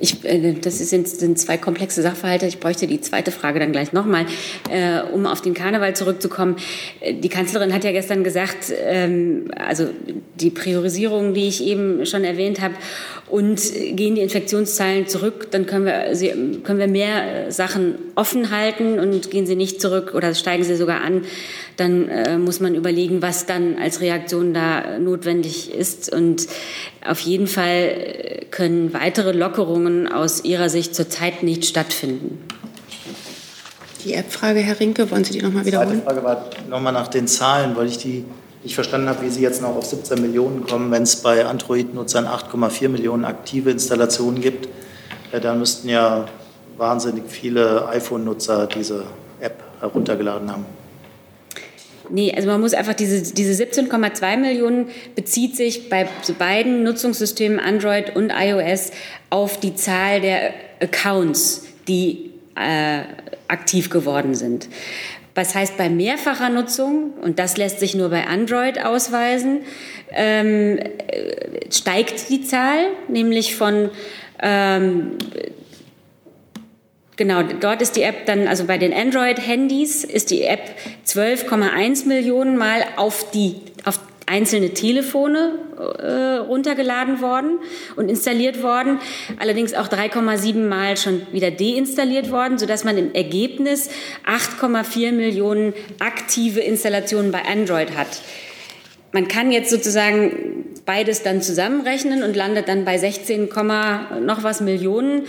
Ich, äh, das sind, zwei komplexe Sachverhalte. Ich bräuchte die zweite Frage dann gleich nochmal, äh, um auf den Karneval zurückzukommen. Äh, die Kanzlerin hat ja gestern gesagt, ähm, also die Priorisierung, die ich eben schon erwähnt habe, und gehen die Infektionszahlen zurück, dann können wir, sie, können wir mehr Sachen offen halten und gehen sie nicht zurück oder steigen sie sogar an, dann äh, muss man überlegen, was dann als Reaktion da notwendig ist. Und auf jeden Fall können weitere Lockerungen aus Ihrer Sicht zurzeit nicht stattfinden. Die App-Frage, Herr Rinke, wollen Sie die nochmal wiederholen? Die zweite Frage war nochmal nach den Zahlen, weil ich die nicht verstanden habe, wie Sie jetzt noch auf 17 Millionen kommen, wenn es bei Android-Nutzern 8,4 Millionen aktive Installationen gibt. Dann müssten ja wahnsinnig viele iPhone-Nutzer diese App heruntergeladen haben. Nee, also man muss einfach diese, diese 17,2 Millionen bezieht sich bei beiden Nutzungssystemen Android und iOS auf die Zahl der Accounts, die äh, aktiv geworden sind. Was heißt bei mehrfacher Nutzung, und das lässt sich nur bei Android ausweisen, ähm, steigt die Zahl, nämlich von ähm, Genau, dort ist die App dann, also bei den Android-Handys ist die App 12,1 Millionen Mal auf die auf einzelne Telefone äh, runtergeladen worden und installiert worden, allerdings auch 3,7 Mal schon wieder deinstalliert worden, sodass man im Ergebnis 8,4 Millionen aktive Installationen bei Android hat. Man kann jetzt sozusagen beides dann zusammenrechnen und landet dann bei 16, noch was Millionen.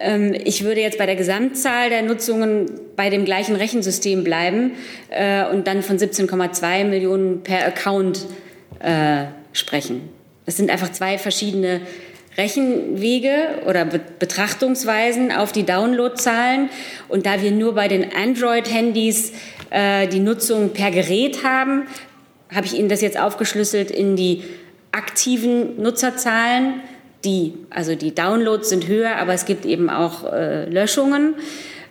Ähm, ich würde jetzt bei der Gesamtzahl der Nutzungen bei dem gleichen Rechensystem bleiben äh, und dann von 17,2 Millionen per Account äh, sprechen. Das sind einfach zwei verschiedene Rechenwege oder Betrachtungsweisen auf die Downloadzahlen. Und da wir nur bei den Android-Handys äh, die Nutzung per Gerät haben, habe ich Ihnen das jetzt aufgeschlüsselt in die aktiven Nutzerzahlen die, also die Downloads sind höher, aber es gibt eben auch äh, Löschungen.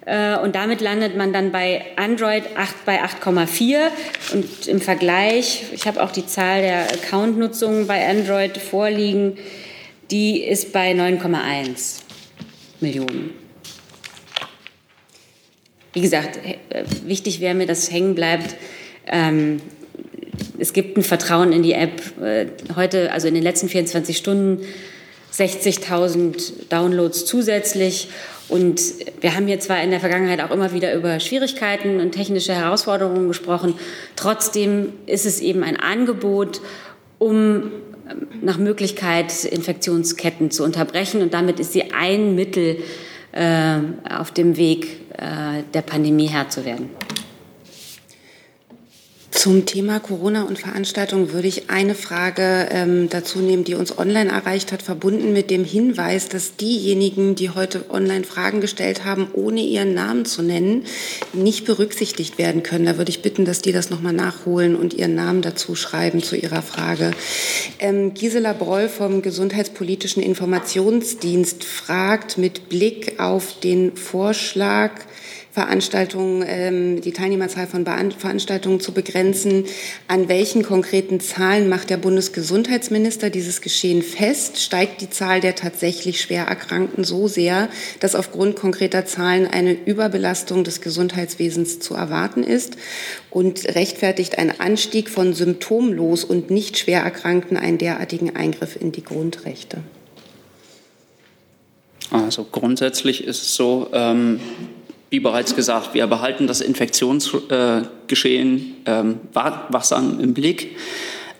Äh, und damit landet man dann bei Android 8 bei 8,4. Und im Vergleich, ich habe auch die Zahl der Account-Nutzung bei Android vorliegen, die ist bei 9,1 Millionen. Wie gesagt, äh, wichtig wäre mir, dass hängen bleibt. Ähm, es gibt ein Vertrauen in die App. Äh, heute, also in den letzten 24 Stunden, 60.000 Downloads zusätzlich. Und wir haben hier zwar in der Vergangenheit auch immer wieder über Schwierigkeiten und technische Herausforderungen gesprochen. Trotzdem ist es eben ein Angebot, um ähm, nach Möglichkeit Infektionsketten zu unterbrechen. Und damit ist sie ein Mittel äh, auf dem Weg, äh, der Pandemie Herr zu werden. Zum Thema Corona und Veranstaltungen würde ich eine Frage ähm, dazu nehmen, die uns online erreicht hat, verbunden mit dem Hinweis, dass diejenigen, die heute online Fragen gestellt haben, ohne ihren Namen zu nennen, nicht berücksichtigt werden können. Da würde ich bitten, dass die das nochmal nachholen und ihren Namen dazu schreiben zu ihrer Frage. Ähm, Gisela Broll vom Gesundheitspolitischen Informationsdienst fragt mit Blick auf den Vorschlag, Veranstaltungen, ähm, die Teilnehmerzahl von Veranstaltungen zu begrenzen. An welchen konkreten Zahlen macht der Bundesgesundheitsminister dieses Geschehen fest? Steigt die Zahl der tatsächlich schwer Erkrankten so sehr, dass aufgrund konkreter Zahlen eine Überbelastung des Gesundheitswesens zu erwarten ist? Und rechtfertigt ein Anstieg von symptomlos und nicht schwer Erkrankten einen derartigen Eingriff in die Grundrechte? Also grundsätzlich ist es so, ähm, wie bereits gesagt, wir behalten das Infektionsgeschehen ähm, wachsam im Blick.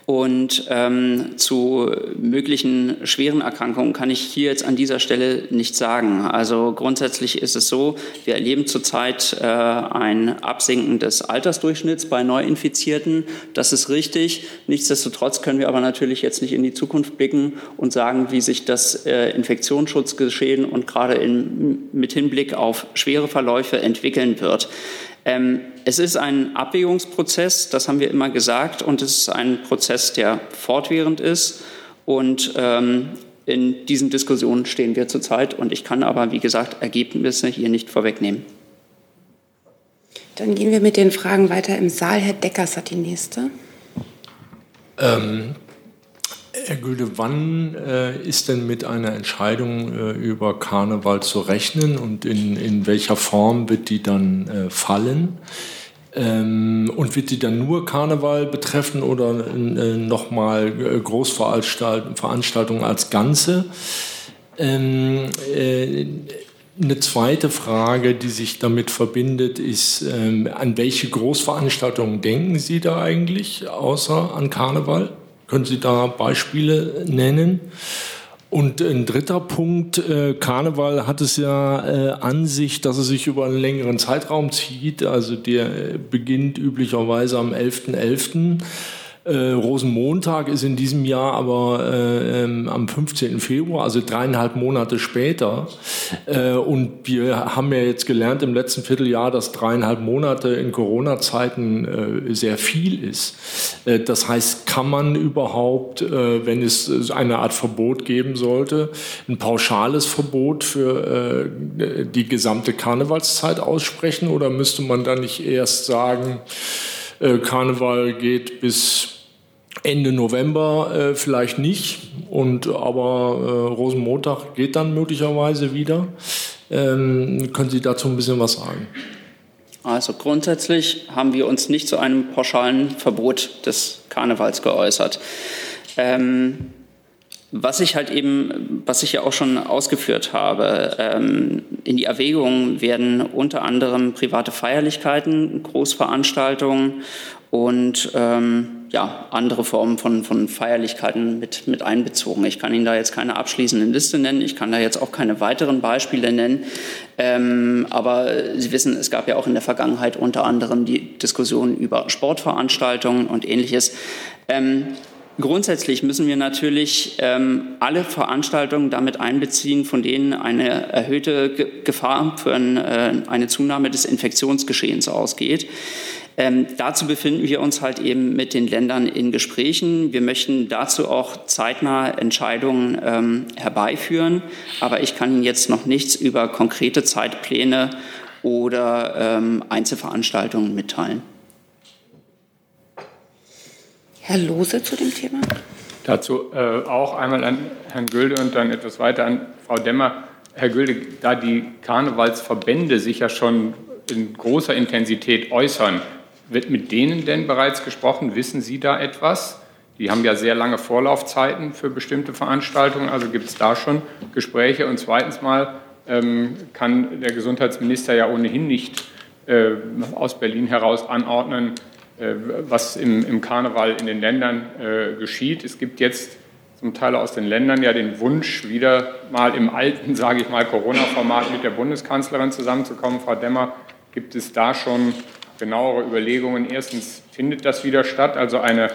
Und ähm, zu möglichen schweren Erkrankungen kann ich hier jetzt an dieser Stelle nichts sagen. Also grundsätzlich ist es so, wir erleben zurzeit äh, ein Absinken des Altersdurchschnitts bei Neuinfizierten. Das ist richtig. Nichtsdestotrotz können wir aber natürlich jetzt nicht in die Zukunft blicken und sagen, wie sich das äh, Infektionsschutzgeschehen und gerade in, mit Hinblick auf schwere Verläufe entwickeln wird. Ähm, es ist ein Abwägungsprozess, das haben wir immer gesagt, und es ist ein Prozess, der fortwährend ist. Und ähm, in diesen Diskussionen stehen wir zurzeit. Und ich kann aber, wie gesagt, Ergebnisse hier nicht vorwegnehmen. Dann gehen wir mit den Fragen weiter im Saal. Herr Deckers hat die nächste. Ähm, Herr Gülde, wann äh, ist denn mit einer Entscheidung äh, über Karneval zu rechnen und in, in welcher Form wird die dann äh, fallen? Ähm, und wird die dann nur Karneval betreffen oder äh, nochmal äh, Großveranstaltungen als Ganze? Ähm, äh, eine zweite Frage, die sich damit verbindet, ist, ähm, an welche Großveranstaltungen denken Sie da eigentlich, außer an Karneval? Können Sie da Beispiele nennen? Und ein dritter Punkt, äh, Karneval hat es ja äh, an sich, dass es sich über einen längeren Zeitraum zieht. Also der beginnt üblicherweise am 11.11. .11. Äh, Rosenmontag ist in diesem Jahr aber äh, ähm, am 15. Februar, also dreieinhalb Monate später. Äh, und wir haben ja jetzt gelernt im letzten Vierteljahr, dass dreieinhalb Monate in Corona-Zeiten äh, sehr viel ist. Äh, das heißt, kann man überhaupt, äh, wenn es eine Art Verbot geben sollte, ein pauschales Verbot für die gesamte Karnevalszeit aussprechen oder müsste man dann nicht erst sagen, Karneval geht bis Ende November äh, vielleicht nicht, und, aber äh, Rosenmontag geht dann möglicherweise wieder. Ähm, können Sie dazu ein bisschen was sagen? Also grundsätzlich haben wir uns nicht zu einem pauschalen Verbot des Karnevals geäußert. Ähm, was ich halt eben, was ich ja auch schon ausgeführt habe, ähm, in die Erwägungen werden unter anderem private Feierlichkeiten, Großveranstaltungen und ähm, ja, andere Formen von, von Feierlichkeiten mit, mit einbezogen. Ich kann Ihnen da jetzt keine abschließende Liste nennen, ich kann da jetzt auch keine weiteren Beispiele nennen. Ähm, aber Sie wissen, es gab ja auch in der Vergangenheit unter anderem die Diskussion über Sportveranstaltungen und ähnliches. Ähm, Grundsätzlich müssen wir natürlich ähm, alle Veranstaltungen damit einbeziehen, von denen eine erhöhte Gefahr für ein, äh, eine Zunahme des Infektionsgeschehens ausgeht. Ähm, dazu befinden wir uns halt eben mit den Ländern in Gesprächen. Wir möchten dazu auch zeitnah Entscheidungen ähm, herbeiführen. Aber ich kann Ihnen jetzt noch nichts über konkrete Zeitpläne oder ähm, Einzelveranstaltungen mitteilen. Herr Lose zu dem Thema. Dazu äh, auch einmal an Herrn Gülde und dann etwas weiter an Frau Demmer. Herr Gülde, da die Karnevalsverbände sich ja schon in großer Intensität äußern, wird mit denen denn bereits gesprochen? Wissen Sie da etwas? Die haben ja sehr lange Vorlaufzeiten für bestimmte Veranstaltungen. Also gibt es da schon Gespräche? Und zweitens mal ähm, kann der Gesundheitsminister ja ohnehin nicht äh, aus Berlin heraus anordnen, was im, im, Karneval in den Ländern äh, geschieht. Es gibt jetzt zum Teil aus den Ländern ja den Wunsch, wieder mal im alten, sage ich mal, Corona-Format mit der Bundeskanzlerin zusammenzukommen. Frau Demmer, gibt es da schon genauere Überlegungen. Erstens findet das wieder statt, also eine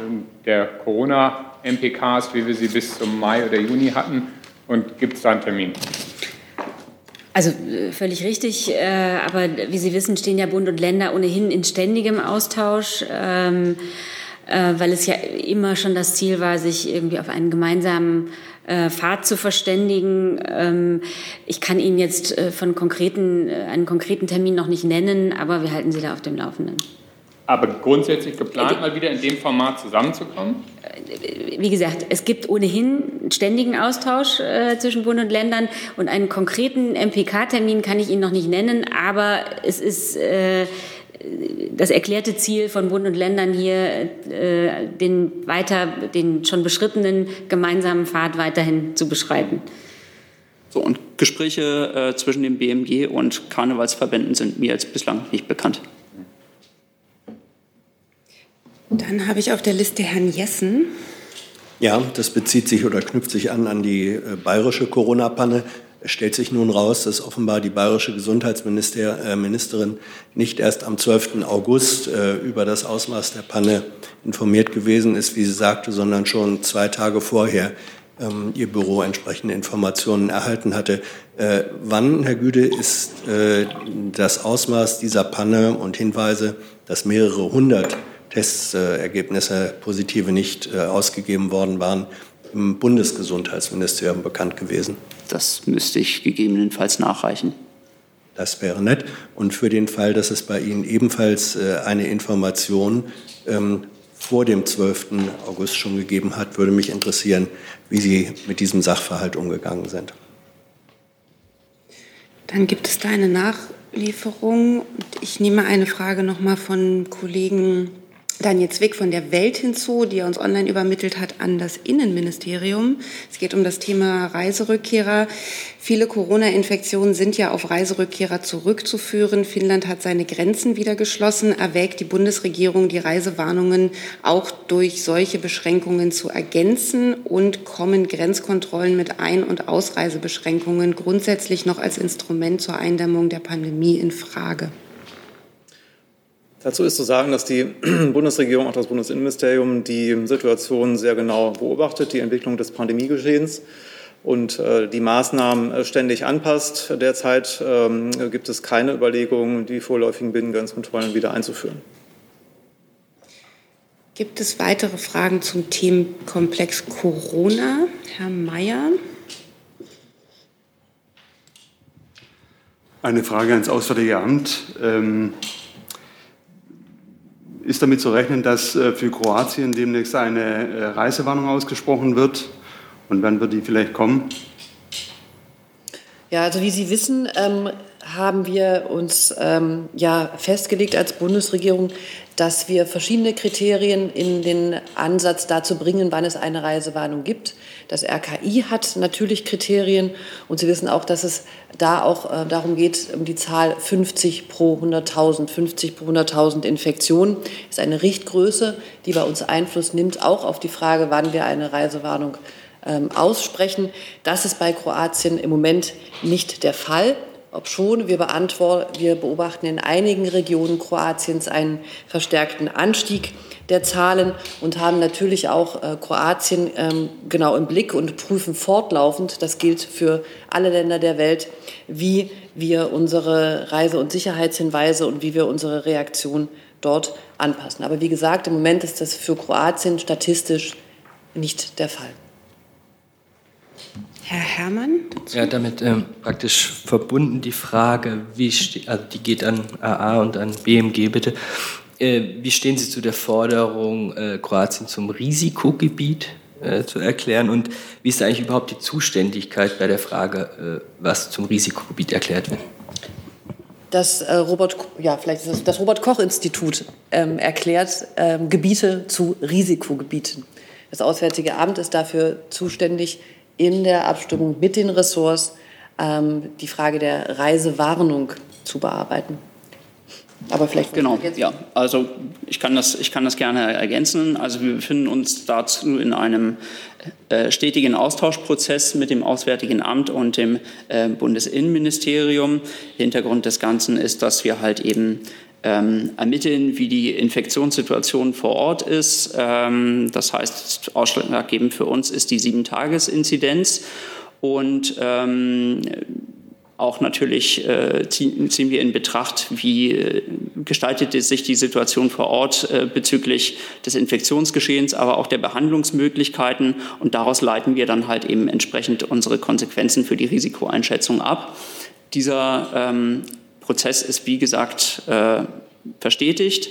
ähm, der Corona-MPKs, wie wir sie bis zum Mai oder Juni hatten, und gibt es da einen Termin? Also äh, völlig richtig, äh, aber wie Sie wissen, stehen ja Bund und Länder ohnehin in ständigem Austausch, ähm, äh, weil es ja immer schon das Ziel war, sich irgendwie auf einen gemeinsamen äh, Fahrt zu verständigen. Ähm, ich kann Ihnen jetzt von konkreten, einen konkreten Termin noch nicht nennen, aber wir halten Sie da auf dem Laufenden. Aber grundsätzlich geplant, mal wieder in dem Format zusammenzukommen? Wie gesagt, es gibt ohnehin einen ständigen Austausch äh, zwischen Bund und Ländern und einen konkreten MPK-Termin kann ich Ihnen noch nicht nennen, aber es ist äh, das erklärte Ziel von Bund und Ländern hier, äh, den weiter, den schon beschrittenen gemeinsamen Pfad weiterhin zu beschreiten. So, und Gespräche äh, zwischen dem BMG und Karnevalsverbänden sind mir jetzt bislang nicht bekannt. Dann habe ich auf der Liste Herrn Jessen. Ja, das bezieht sich oder knüpft sich an an die äh, bayerische Corona-Panne. Es stellt sich nun raus, dass offenbar die bayerische Gesundheitsministerin äh, nicht erst am 12. August äh, über das Ausmaß der Panne informiert gewesen ist, wie sie sagte, sondern schon zwei Tage vorher ähm, ihr Büro entsprechende Informationen erhalten hatte. Äh, wann, Herr Güde, ist äh, das Ausmaß dieser Panne und Hinweise, dass mehrere hundert Testergebnisse positive nicht äh, ausgegeben worden waren, im Bundesgesundheitsministerium bekannt gewesen? Das müsste ich gegebenenfalls nachreichen. Das wäre nett. Und für den Fall, dass es bei Ihnen ebenfalls äh, eine Information ähm, vor dem 12. August schon gegeben hat, würde mich interessieren, wie Sie mit diesem Sachverhalt umgegangen sind. Dann gibt es da eine Nachlieferung. Ich nehme eine Frage noch mal von Kollegen Daniel Zwick von der Welt hinzu, die er uns online übermittelt hat, an das Innenministerium. Es geht um das Thema Reiserückkehrer. Viele Corona-Infektionen sind ja auf Reiserückkehrer zurückzuführen. Finnland hat seine Grenzen wieder geschlossen. Erwägt die Bundesregierung, die Reisewarnungen auch durch solche Beschränkungen zu ergänzen? Und kommen Grenzkontrollen mit Ein- und Ausreisebeschränkungen grundsätzlich noch als Instrument zur Eindämmung der Pandemie in Frage? Dazu ist zu sagen, dass die Bundesregierung, auch das Bundesinnenministerium, die Situation sehr genau beobachtet, die Entwicklung des Pandemiegeschehens und äh, die Maßnahmen äh, ständig anpasst. Derzeit ähm, gibt es keine Überlegungen, die vorläufigen Binnengrenzkontrollen wieder einzuführen. Gibt es weitere Fragen zum Themenkomplex Corona? Herr Mayer. Eine Frage ans Auswärtige Amt. Ähm ist damit zu rechnen, dass äh, für Kroatien demnächst eine äh, Reisewarnung ausgesprochen wird? Und wann wird die vielleicht kommen? Ja, also wie Sie wissen, ähm, haben wir uns ähm, ja festgelegt als Bundesregierung, dass wir verschiedene Kriterien in den Ansatz dazu bringen, wann es eine Reisewarnung gibt. Das RKI hat natürlich Kriterien und Sie wissen auch, dass es da auch äh, darum geht, um die Zahl 50 pro 100.000. 50 pro 100.000 Infektionen ist eine Richtgröße, die bei uns Einfluss nimmt, auch auf die Frage, wann wir eine Reisewarnung ähm, aussprechen. Das ist bei Kroatien im Moment nicht der Fall. Obschon wir, wir beobachten in einigen Regionen Kroatiens einen verstärkten Anstieg der Zahlen und haben natürlich auch äh, Kroatien ähm, genau im Blick und prüfen fortlaufend, das gilt für alle Länder der Welt, wie wir unsere Reise- und Sicherheitshinweise und wie wir unsere Reaktion dort anpassen. Aber wie gesagt, im Moment ist das für Kroatien statistisch nicht der Fall. Herr Herrmann? Dazu? Ja, damit ähm, praktisch verbunden die Frage, wie also die geht an AA und an BMG bitte. Äh, wie stehen Sie zu der Forderung, äh, Kroatien zum Risikogebiet äh, zu erklären? Und wie ist eigentlich überhaupt die Zuständigkeit bei der Frage, äh, was zum Risikogebiet erklärt wird? Das äh, Robert, ja, vielleicht das, das Robert Koch Institut ähm, erklärt ähm, Gebiete zu Risikogebieten. Das Auswärtige Amt ist dafür zuständig, in der Abstimmung mit den Ressorts ähm, die Frage der Reisewarnung zu bearbeiten. Aber vielleicht genau, ja. Also ich kann das, ich kann das gerne ergänzen. Also wir befinden uns dazu in einem äh, stetigen Austauschprozess mit dem Auswärtigen Amt und dem äh, Bundesinnenministerium. Hintergrund des Ganzen ist, dass wir halt eben ähm, ermitteln, wie die Infektionssituation vor Ort ist. Ähm, das heißt, ausschlaggebend für uns ist die Sieben-Tages-Inzidenz. Und ähm, auch natürlich äh, ziehen, wir in Betracht, wie äh, gestaltet sich die Situation vor Ort äh, bezüglich des Infektionsgeschehens, aber auch der Behandlungsmöglichkeiten. Und daraus leiten wir dann halt eben entsprechend unsere Konsequenzen für die Risikoeinschätzung ab. Dieser ähm, Prozess ist, wie gesagt, äh, verstetigt.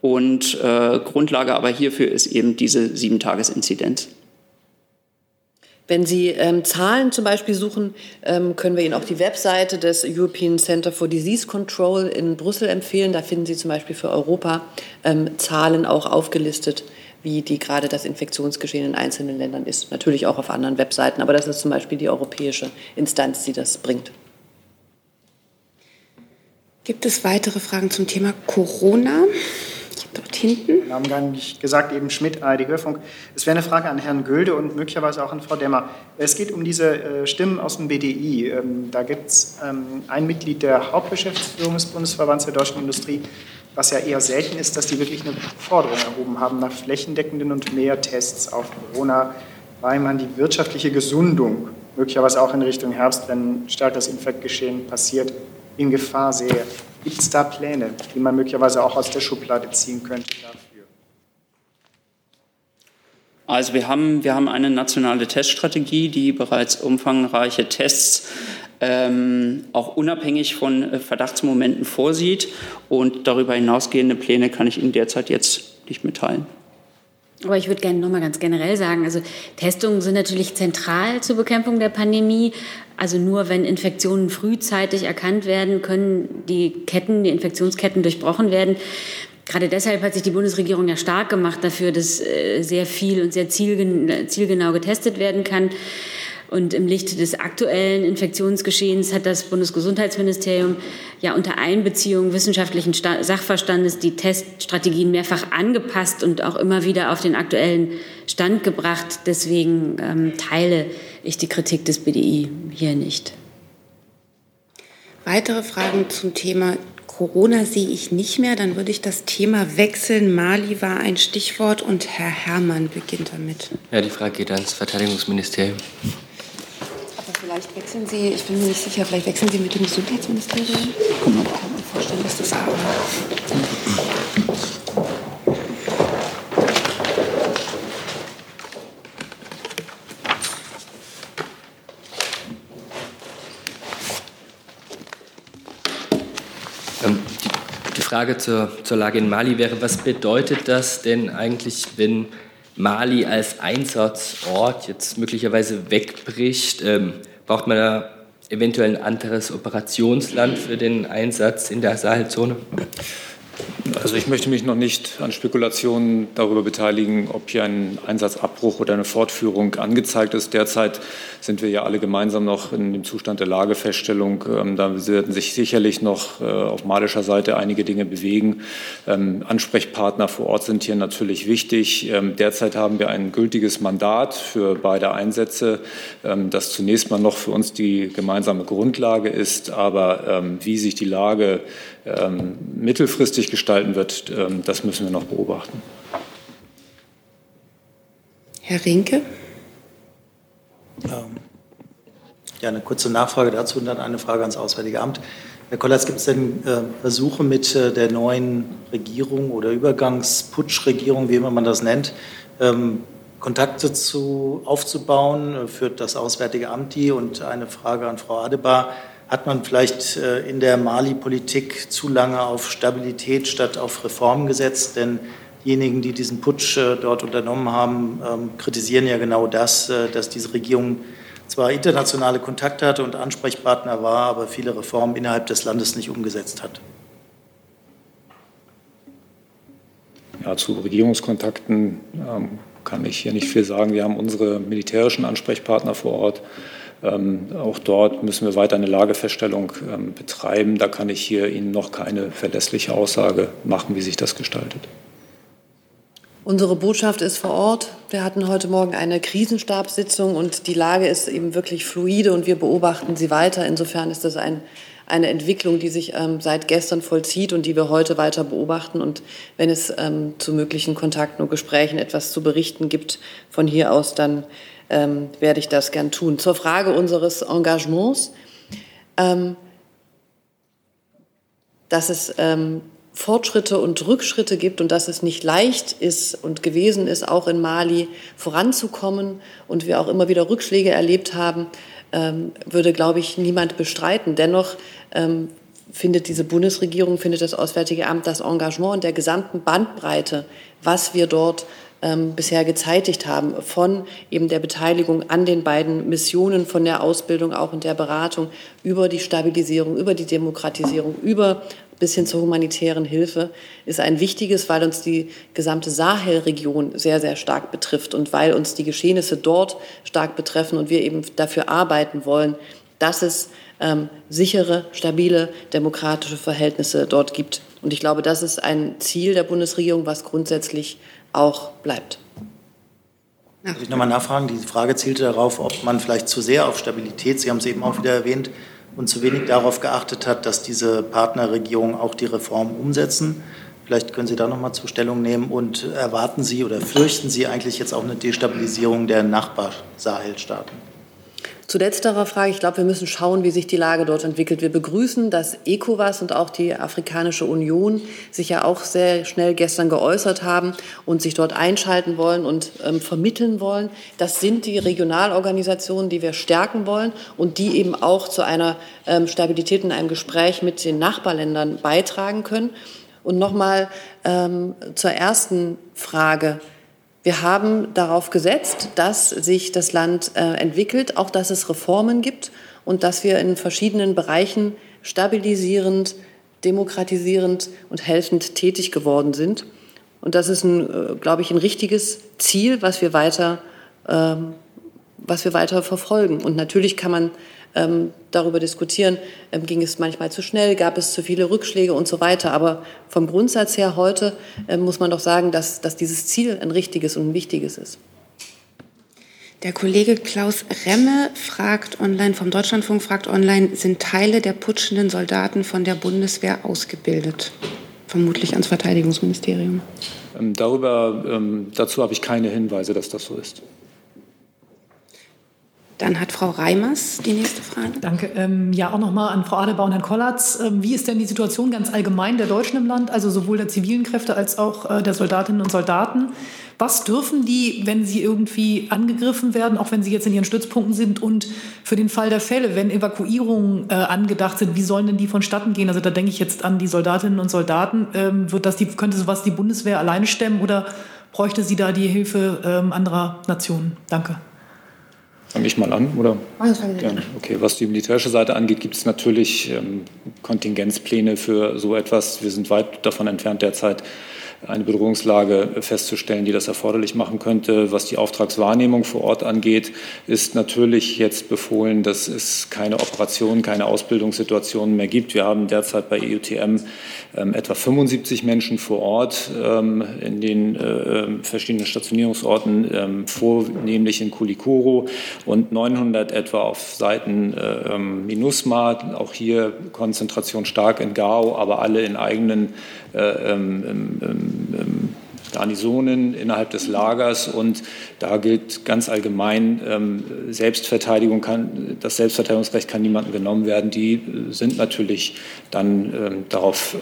Und äh, Grundlage aber hierfür ist eben diese Sieben-Tages-Inzidenz. Wenn Sie ähm, Zahlen zum Beispiel suchen, ähm, können wir Ihnen auch die Webseite des European Center for Disease Control in Brüssel empfehlen. Da finden Sie zum Beispiel für Europa ähm, Zahlen auch aufgelistet, wie die gerade das Infektionsgeschehen in einzelnen Ländern ist. Natürlich auch auf anderen Webseiten, aber das ist zum Beispiel die europäische Instanz, die das bringt. Gibt es weitere Fragen zum Thema Corona? Dort hinten. Wir haben gar nicht gesagt, eben Schmidt, ARD Hörfunk. Es wäre eine Frage an Herrn Gülde und möglicherweise auch an Frau Demmer. Es geht um diese äh, Stimmen aus dem BDI. Ähm, da gibt es ähm, ein Mitglied der Hauptgeschäftsführung des Bundesverbands der deutschen Industrie, was ja eher selten ist, dass die wirklich eine Forderung erhoben haben nach flächendeckenden und mehr Tests auf Corona, weil man die wirtschaftliche Gesundung möglicherweise auch in Richtung Herbst, wenn stark das Infektgeschehen passiert, in Gefahr sehe. Gibt es da Pläne, die man möglicherweise auch aus der Schublade ziehen könnte dafür? Also wir haben, wir haben eine nationale Teststrategie, die bereits umfangreiche Tests ähm, auch unabhängig von äh, Verdachtsmomenten vorsieht. Und darüber hinausgehende Pläne kann ich Ihnen derzeit jetzt nicht mitteilen. Aber ich würde gerne noch mal ganz generell sagen, also Testungen sind natürlich zentral zur Bekämpfung der Pandemie. Also nur wenn Infektionen frühzeitig erkannt werden, können die Ketten, die Infektionsketten durchbrochen werden. Gerade deshalb hat sich die Bundesregierung ja stark gemacht dafür, dass äh, sehr viel und sehr zielgenau getestet werden kann. Und im Licht des aktuellen Infektionsgeschehens hat das Bundesgesundheitsministerium ja unter Einbeziehung wissenschaftlichen Sachverstandes die Teststrategien mehrfach angepasst und auch immer wieder auf den aktuellen Stand gebracht. Deswegen ähm, teile ich die Kritik des BDI hier nicht. Weitere Fragen zum Thema Corona sehe ich nicht mehr. Dann würde ich das Thema wechseln. Mali war ein Stichwort und Herr Herrmann beginnt damit. Ja, die Frage geht ans Verteidigungsministerium. Vielleicht wechseln Sie, ich bin mir nicht sicher, vielleicht wechseln Sie mit dem Gesundheitsministerium. Ich kann mir vorstellen, dass das haben. Ähm, die Frage zur, zur Lage in Mali wäre, was bedeutet das denn eigentlich, wenn Mali als Einsatzort jetzt möglicherweise wegbricht? Ähm, Braucht man da eventuell ein anderes Operationsland für den Einsatz in der Sahelzone? Also ich möchte mich noch nicht an Spekulationen darüber beteiligen, ob hier ein Einsatzabbruch oder eine Fortführung angezeigt ist. Derzeit sind wir ja alle gemeinsam noch in dem Zustand der Lagefeststellung. Ähm, da werden sich sicherlich noch äh, auf malischer Seite einige Dinge bewegen. Ähm, Ansprechpartner vor Ort sind hier natürlich wichtig. Ähm, derzeit haben wir ein gültiges Mandat für beide Einsätze, das zunächst mal noch für uns die gemeinsame Grundlage ist. Aber wie sich die Lage mittelfristig gestalten wird, das müssen wir noch beobachten. Herr Rinke. Ähm, ja, eine kurze Nachfrage dazu und dann eine Frage ans Auswärtige Amt. Herr Kollatz, gibt es denn äh, Versuche mit äh, der neuen Regierung oder Übergangsputschregierung, wie immer man das nennt, ähm, Kontakte zu, aufzubauen? Äh, führt das Auswärtige Amt die? Und eine Frage an Frau Adebar. Hat man vielleicht in der Mali-Politik zu lange auf Stabilität statt auf Reformen gesetzt? Denn diejenigen, die diesen Putsch dort unternommen haben, ähm, kritisieren ja genau das, dass diese Regierung zwar internationale Kontakte hatte und Ansprechpartner war, aber viele Reformen innerhalb des Landes nicht umgesetzt hat. Ja, zu Regierungskontakten ähm, kann ich hier nicht viel sagen. Wir haben unsere militärischen Ansprechpartner vor Ort. Ähm, auch dort müssen wir weiter eine Lagefeststellung ähm, betreiben. Da kann ich hier Ihnen noch keine verlässliche Aussage machen, wie sich das gestaltet. Unsere Botschaft ist vor Ort. Wir hatten heute Morgen eine Krisenstabssitzung und die Lage ist eben wirklich fluide und wir beobachten sie weiter. Insofern ist das ein, eine Entwicklung, die sich ähm, seit gestern vollzieht und die wir heute weiter beobachten. Und wenn es ähm, zu möglichen Kontakten und Gesprächen etwas zu berichten gibt von hier aus, dann ähm, werde ich das gern tun. Zur Frage unseres Engagements. Ähm, dass es ähm, Fortschritte und Rückschritte gibt und dass es nicht leicht ist und gewesen ist, auch in Mali voranzukommen und wir auch immer wieder Rückschläge erlebt haben, ähm, würde, glaube ich, niemand bestreiten. Dennoch ähm, findet diese Bundesregierung, findet das Auswärtige Amt das Engagement in der gesamten Bandbreite, was wir dort ähm, bisher gezeitigt haben, von eben der Beteiligung an den beiden Missionen, von der Ausbildung auch und der Beratung über die Stabilisierung, über die Demokratisierung, über bis hin zur humanitären Hilfe ist ein wichtiges, weil uns die gesamte Sahelregion sehr, sehr stark betrifft und weil uns die Geschehnisse dort stark betreffen und wir eben dafür arbeiten wollen, dass es ähm, sichere, stabile, demokratische Verhältnisse dort gibt. Und ich glaube, das ist ein Ziel der Bundesregierung, was grundsätzlich auch bleibt. Darf ich nochmal nachfragen? Die Frage zielte darauf, ob man vielleicht zu sehr auf Stabilität, Sie haben es eben auch wieder erwähnt, und zu wenig darauf geachtet hat, dass diese Partnerregierungen auch die Reformen umsetzen. Vielleicht können Sie da noch mal zur Stellung nehmen und erwarten Sie oder fürchten Sie eigentlich jetzt auch eine Destabilisierung der Nachbar-Sahelstaaten? Zu letzterer Frage, ich glaube, wir müssen schauen, wie sich die Lage dort entwickelt. Wir begrüßen, dass ECOWAS und auch die Afrikanische Union sich ja auch sehr schnell gestern geäußert haben und sich dort einschalten wollen und ähm, vermitteln wollen. Das sind die Regionalorganisationen, die wir stärken wollen und die eben auch zu einer ähm, Stabilität in einem Gespräch mit den Nachbarländern beitragen können. Und nochmal ähm, zur ersten Frage. Wir haben darauf gesetzt, dass sich das Land äh, entwickelt, auch dass es Reformen gibt und dass wir in verschiedenen Bereichen stabilisierend, demokratisierend und helfend tätig geworden sind. Und das ist, ein, äh, glaube ich, ein richtiges Ziel, was wir weiter, ähm, was wir weiter verfolgen. Und natürlich kann man ähm, darüber diskutieren, ähm, ging es manchmal zu schnell, gab es zu viele Rückschläge und so weiter. Aber vom Grundsatz her heute ähm, muss man doch sagen, dass, dass dieses Ziel ein richtiges und ein wichtiges ist. Der Kollege Klaus Remme fragt online, vom Deutschlandfunk fragt online, sind Teile der putschenden Soldaten von der Bundeswehr ausgebildet? Vermutlich ans Verteidigungsministerium. Ähm, darüber, ähm, dazu habe ich keine Hinweise, dass das so ist. Dann hat Frau Reimers die nächste Frage. Danke. Ähm, ja, auch nochmal an Frau Adebar und Herrn Kollatz. Ähm, wie ist denn die Situation ganz allgemein der Deutschen im Land, also sowohl der zivilen Kräfte als auch äh, der Soldatinnen und Soldaten? Was dürfen die, wenn sie irgendwie angegriffen werden, auch wenn sie jetzt in ihren Stützpunkten sind? Und für den Fall der Fälle, wenn Evakuierungen äh, angedacht sind, wie sollen denn die vonstatten gehen? Also da denke ich jetzt an die Soldatinnen und Soldaten. Ähm, wird das die, könnte sowas die Bundeswehr alleine stemmen oder bräuchte sie da die Hilfe ähm, anderer Nationen? Danke. Fange ich mal an, oder? Gerne. Okay, was die militärische Seite angeht, gibt es natürlich ähm, Kontingenzpläne für so etwas. Wir sind weit davon entfernt derzeit eine Bedrohungslage festzustellen, die das erforderlich machen könnte. Was die Auftragswahrnehmung vor Ort angeht, ist natürlich jetzt befohlen, dass es keine Operationen, keine Ausbildungssituationen mehr gibt. Wir haben derzeit bei EUTM ähm, etwa 75 Menschen vor Ort ähm, in den äh, verschiedenen Stationierungsorten, ähm, vornehmlich in Kulikoro und 900 etwa auf Seiten äh, ähm, MINUSMA. Auch hier Konzentration stark in Gao, aber alle in eigenen äh, ähm, ähm, Garnisonen innerhalb des Lagers und da gilt ganz allgemein ähm, Selbstverteidigung kann, das Selbstverteidigungsrecht kann niemandem genommen werden. Die sind natürlich dann ähm, darauf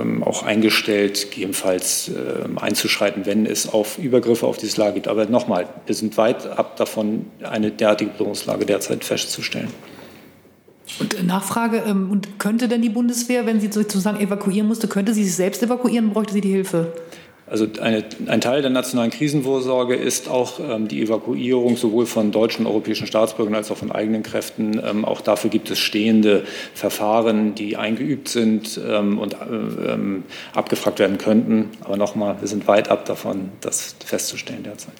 ähm, auch eingestellt, gegebenenfalls einzuschreiten, wenn es auf Übergriffe auf dieses Lager gibt. Aber nochmal, wir sind weit ab davon, eine derartige Bedrohungslage derzeit festzustellen. Und äh, Nachfrage, ähm, und könnte denn die Bundeswehr, wenn sie sozusagen evakuieren musste, könnte sie sich selbst evakuieren, bräuchte sie die Hilfe? Also eine, ein Teil der nationalen Krisenvorsorge ist auch ähm, die Evakuierung sowohl von deutschen und europäischen Staatsbürgern als auch von eigenen Kräften. Ähm, auch dafür gibt es stehende Verfahren, die eingeübt sind ähm, und äh, ähm, abgefragt werden könnten. Aber nochmal, wir sind weit ab davon, das festzustellen derzeit.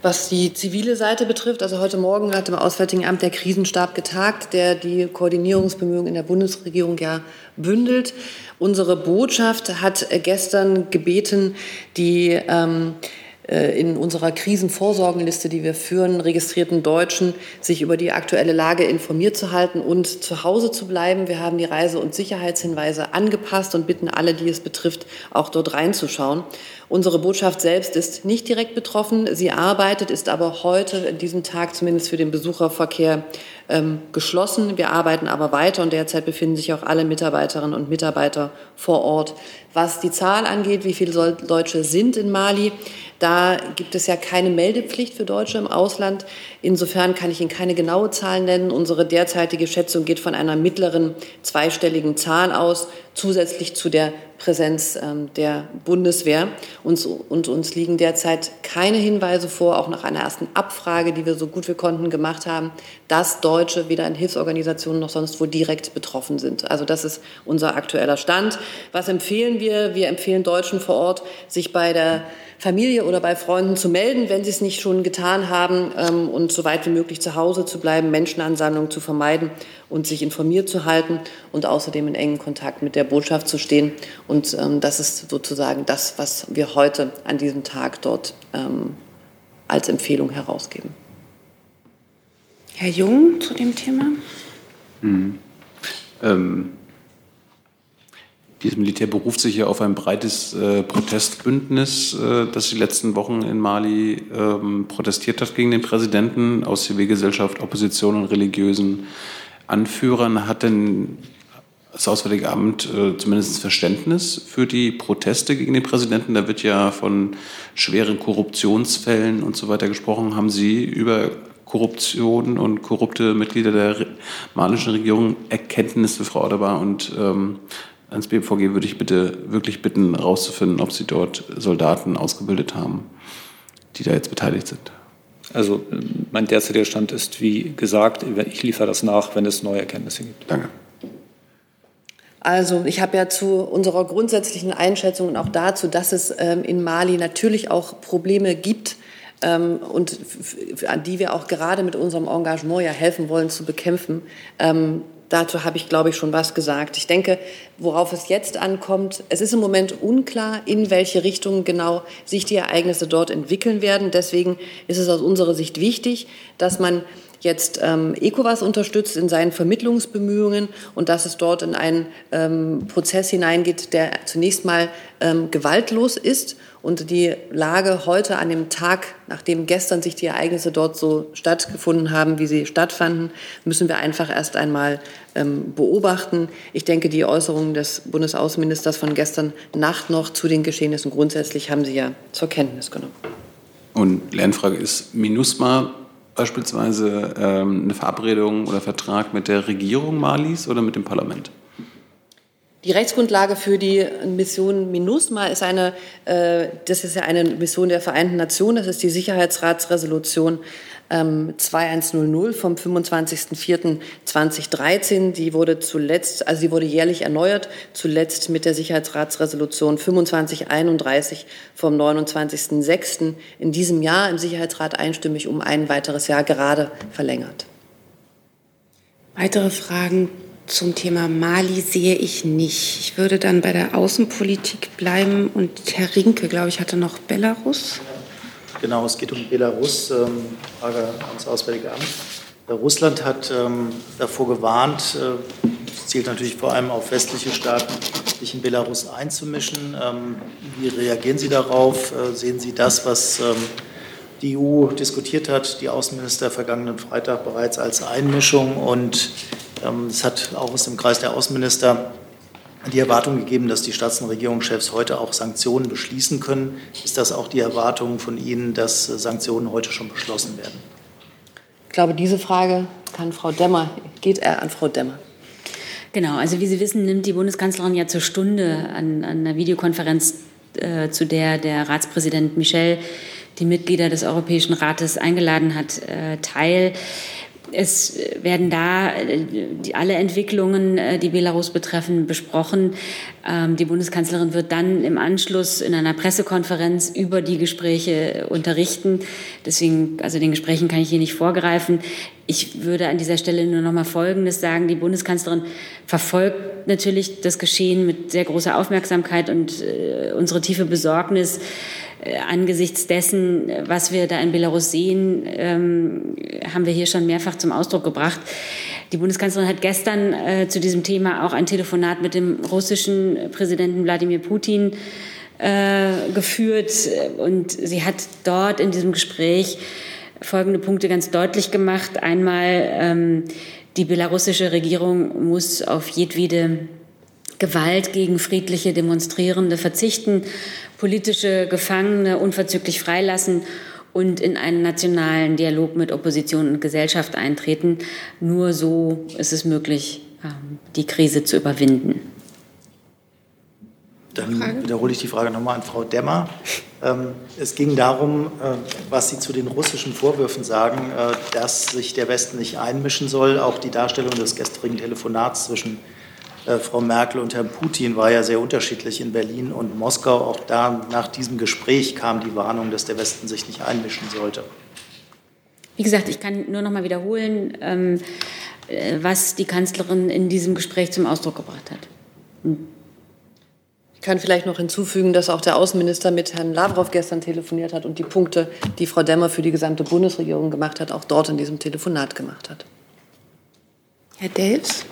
Was die zivile Seite betrifft, also heute Morgen hat im Auswärtigen Amt der Krisenstab getagt, der die Koordinierungsbemühungen in der Bundesregierung ja bündelt. Unsere Botschaft hat gestern gebeten, die ähm, äh, in unserer Krisenvorsorgenliste, die wir führen, registrierten Deutschen, sich über die aktuelle Lage informiert zu halten und zu Hause zu bleiben. Wir haben die Reise- und Sicherheitshinweise angepasst und bitten alle, die es betrifft, auch dort reinzuschauen. Unsere Botschaft selbst ist nicht direkt betroffen. Sie arbeitet, ist aber heute, in diesem Tag zumindest für den Besucherverkehr, ähm, geschlossen. Wir arbeiten aber weiter und derzeit befinden sich auch alle Mitarbeiterinnen und Mitarbeiter vor Ort. Was die Zahl angeht, wie viele Deutsche sind in Mali, da gibt es ja keine Meldepflicht für Deutsche im Ausland. Insofern kann ich Ihnen keine genaue Zahl nennen. Unsere derzeitige Schätzung geht von einer mittleren zweistelligen Zahl aus, zusätzlich zu der Präsenz ähm, der Bundeswehr. Uns, und uns liegen derzeit keine Hinweise vor, auch nach einer ersten Abfrage, die wir so gut wir konnten gemacht haben, dass Deutsche weder in Hilfsorganisationen noch sonst wo direkt betroffen sind. Also das ist unser aktueller Stand. Was empfehlen wir? Wir empfehlen Deutschen vor Ort, sich bei der Familie oder bei Freunden zu melden, wenn sie es nicht schon getan haben ähm, und so weit wie möglich zu Hause zu bleiben, Menschenansammlungen zu vermeiden und sich informiert zu halten und außerdem in engen Kontakt mit der Botschaft zu stehen. Und ähm, das ist sozusagen das, was wir heute an diesem Tag dort ähm, als Empfehlung herausgeben. Herr Jung zu dem Thema? Mhm. Ähm, dieses Militär beruft sich ja auf ein breites äh, Protestbündnis, äh, das die letzten Wochen in Mali ähm, protestiert hat gegen den Präsidenten aus Zivilgesellschaft, Opposition und religiösen Anführern. Hat denn das Auswärtige Amt äh, zumindest Verständnis für die Proteste gegen den Präsidenten? Da wird ja von schweren Korruptionsfällen und so weiter gesprochen. Haben Sie über Korruption und korrupte Mitglieder der malischen Regierung Erkenntnisse, Frau Adebar, und ähm, ans BVG würde ich bitte wirklich bitten, herauszufinden, ob Sie dort Soldaten ausgebildet haben, die da jetzt beteiligt sind. Also mein derzeitiger Stand ist, wie gesagt, ich liefere das nach, wenn es neue Erkenntnisse gibt. Danke. Also ich habe ja zu unserer grundsätzlichen Einschätzung und auch dazu, dass es ähm, in Mali natürlich auch Probleme gibt ähm, und an die wir auch gerade mit unserem Engagement ja helfen wollen zu bekämpfen. Ähm, Dazu habe ich, glaube ich, schon was gesagt. Ich denke, worauf es jetzt ankommt, es ist im Moment unklar, in welche Richtung genau sich die Ereignisse dort entwickeln werden. Deswegen ist es aus unserer Sicht wichtig, dass man jetzt ähm, ECOWAS unterstützt in seinen Vermittlungsbemühungen und dass es dort in einen ähm, Prozess hineingeht, der zunächst mal ähm, gewaltlos ist und die Lage heute an dem Tag, nachdem gestern sich die Ereignisse dort so stattgefunden haben, wie sie stattfanden, müssen wir einfach erst einmal ähm, beobachten. Ich denke, die Äußerungen des Bundesaußenministers von gestern Nacht noch zu den Geschehnissen grundsätzlich haben Sie ja zur Kenntnis genommen. Und Lernfrage ist MINUSMA beispielsweise ähm, eine Verabredung oder Vertrag mit der Regierung Malis oder mit dem Parlament? Die Rechtsgrundlage für die Mission MINUSMA ist eine, äh, das ist ja eine Mission der Vereinten Nationen, das ist die Sicherheitsratsresolution ähm, 2100 vom 25.04.2013. Die wurde zuletzt, also sie wurde jährlich erneuert, zuletzt mit der Sicherheitsratsresolution 2531 vom 29.06. in diesem Jahr im Sicherheitsrat einstimmig um ein weiteres Jahr gerade verlängert. Weitere Fragen zum Thema Mali sehe ich nicht. Ich würde dann bei der Außenpolitik bleiben und Herr Rinke, glaube ich, hatte noch Belarus. Genau, es geht um Belarus. Ähm, Frage ans Auswärtige Amt. Russland hat ähm, davor gewarnt, äh, zielt natürlich vor allem auf westliche Staaten, sich in Belarus einzumischen. Ähm, wie reagieren Sie darauf? Äh, sehen Sie das, was ähm, die EU diskutiert hat, die Außenminister vergangenen Freitag bereits als Einmischung? Und es hat auch aus dem Kreis der Außenminister die Erwartung gegeben, dass die Staats- und Regierungschefs heute auch Sanktionen beschließen können. Ist das auch die Erwartung von Ihnen, dass Sanktionen heute schon beschlossen werden? Ich glaube, diese Frage kann Frau Demmer, geht er an Frau Demmer. Genau, also wie Sie wissen, nimmt die Bundeskanzlerin ja zur Stunde an, an einer Videokonferenz, äh, zu der der Ratspräsident Michel die Mitglieder des Europäischen Rates eingeladen hat, äh, teil. Es werden da äh, alle Entwicklungen, äh, die Belarus betreffen, besprochen. Ähm, die Bundeskanzlerin wird dann im Anschluss in einer Pressekonferenz über die Gespräche unterrichten. Deswegen, also den Gesprächen kann ich hier nicht vorgreifen. Ich würde an dieser Stelle nur noch mal Folgendes sagen. Die Bundeskanzlerin verfolgt natürlich das Geschehen mit sehr großer Aufmerksamkeit und äh, unsere tiefe Besorgnis äh, angesichts dessen, was wir da in Belarus sehen, ähm, haben wir hier schon mehrfach zum Ausdruck gebracht. Die Bundeskanzlerin hat gestern äh, zu diesem Thema auch ein Telefonat mit dem russischen Präsidenten Wladimir Putin äh, geführt und sie hat dort in diesem Gespräch folgende Punkte ganz deutlich gemacht. Einmal, ähm, die belarussische Regierung muss auf jedwede Gewalt gegen friedliche Demonstrierende verzichten, politische Gefangene unverzüglich freilassen und in einen nationalen Dialog mit Opposition und Gesellschaft eintreten. Nur so ist es möglich, ähm, die Krise zu überwinden. Dann wiederhole ich die Frage nochmal an Frau Demmer. Ähm, es ging darum, äh, was Sie zu den russischen Vorwürfen sagen, äh, dass sich der Westen nicht einmischen soll. Auch die Darstellung des gestrigen Telefonats zwischen Frau Merkel und Herrn Putin war ja sehr unterschiedlich in Berlin und Moskau. Auch da nach diesem Gespräch kam die Warnung, dass der Westen sich nicht einmischen sollte. Wie gesagt, ich kann nur noch mal wiederholen, ähm, was die Kanzlerin in diesem Gespräch zum Ausdruck gebracht hat. Ich kann vielleicht noch hinzufügen, dass auch der Außenminister mit Herrn Lavrov gestern telefoniert hat und die Punkte, die Frau Demmer für die gesamte Bundesregierung gemacht hat, auch dort in diesem Telefonat gemacht hat. Herr Delfs?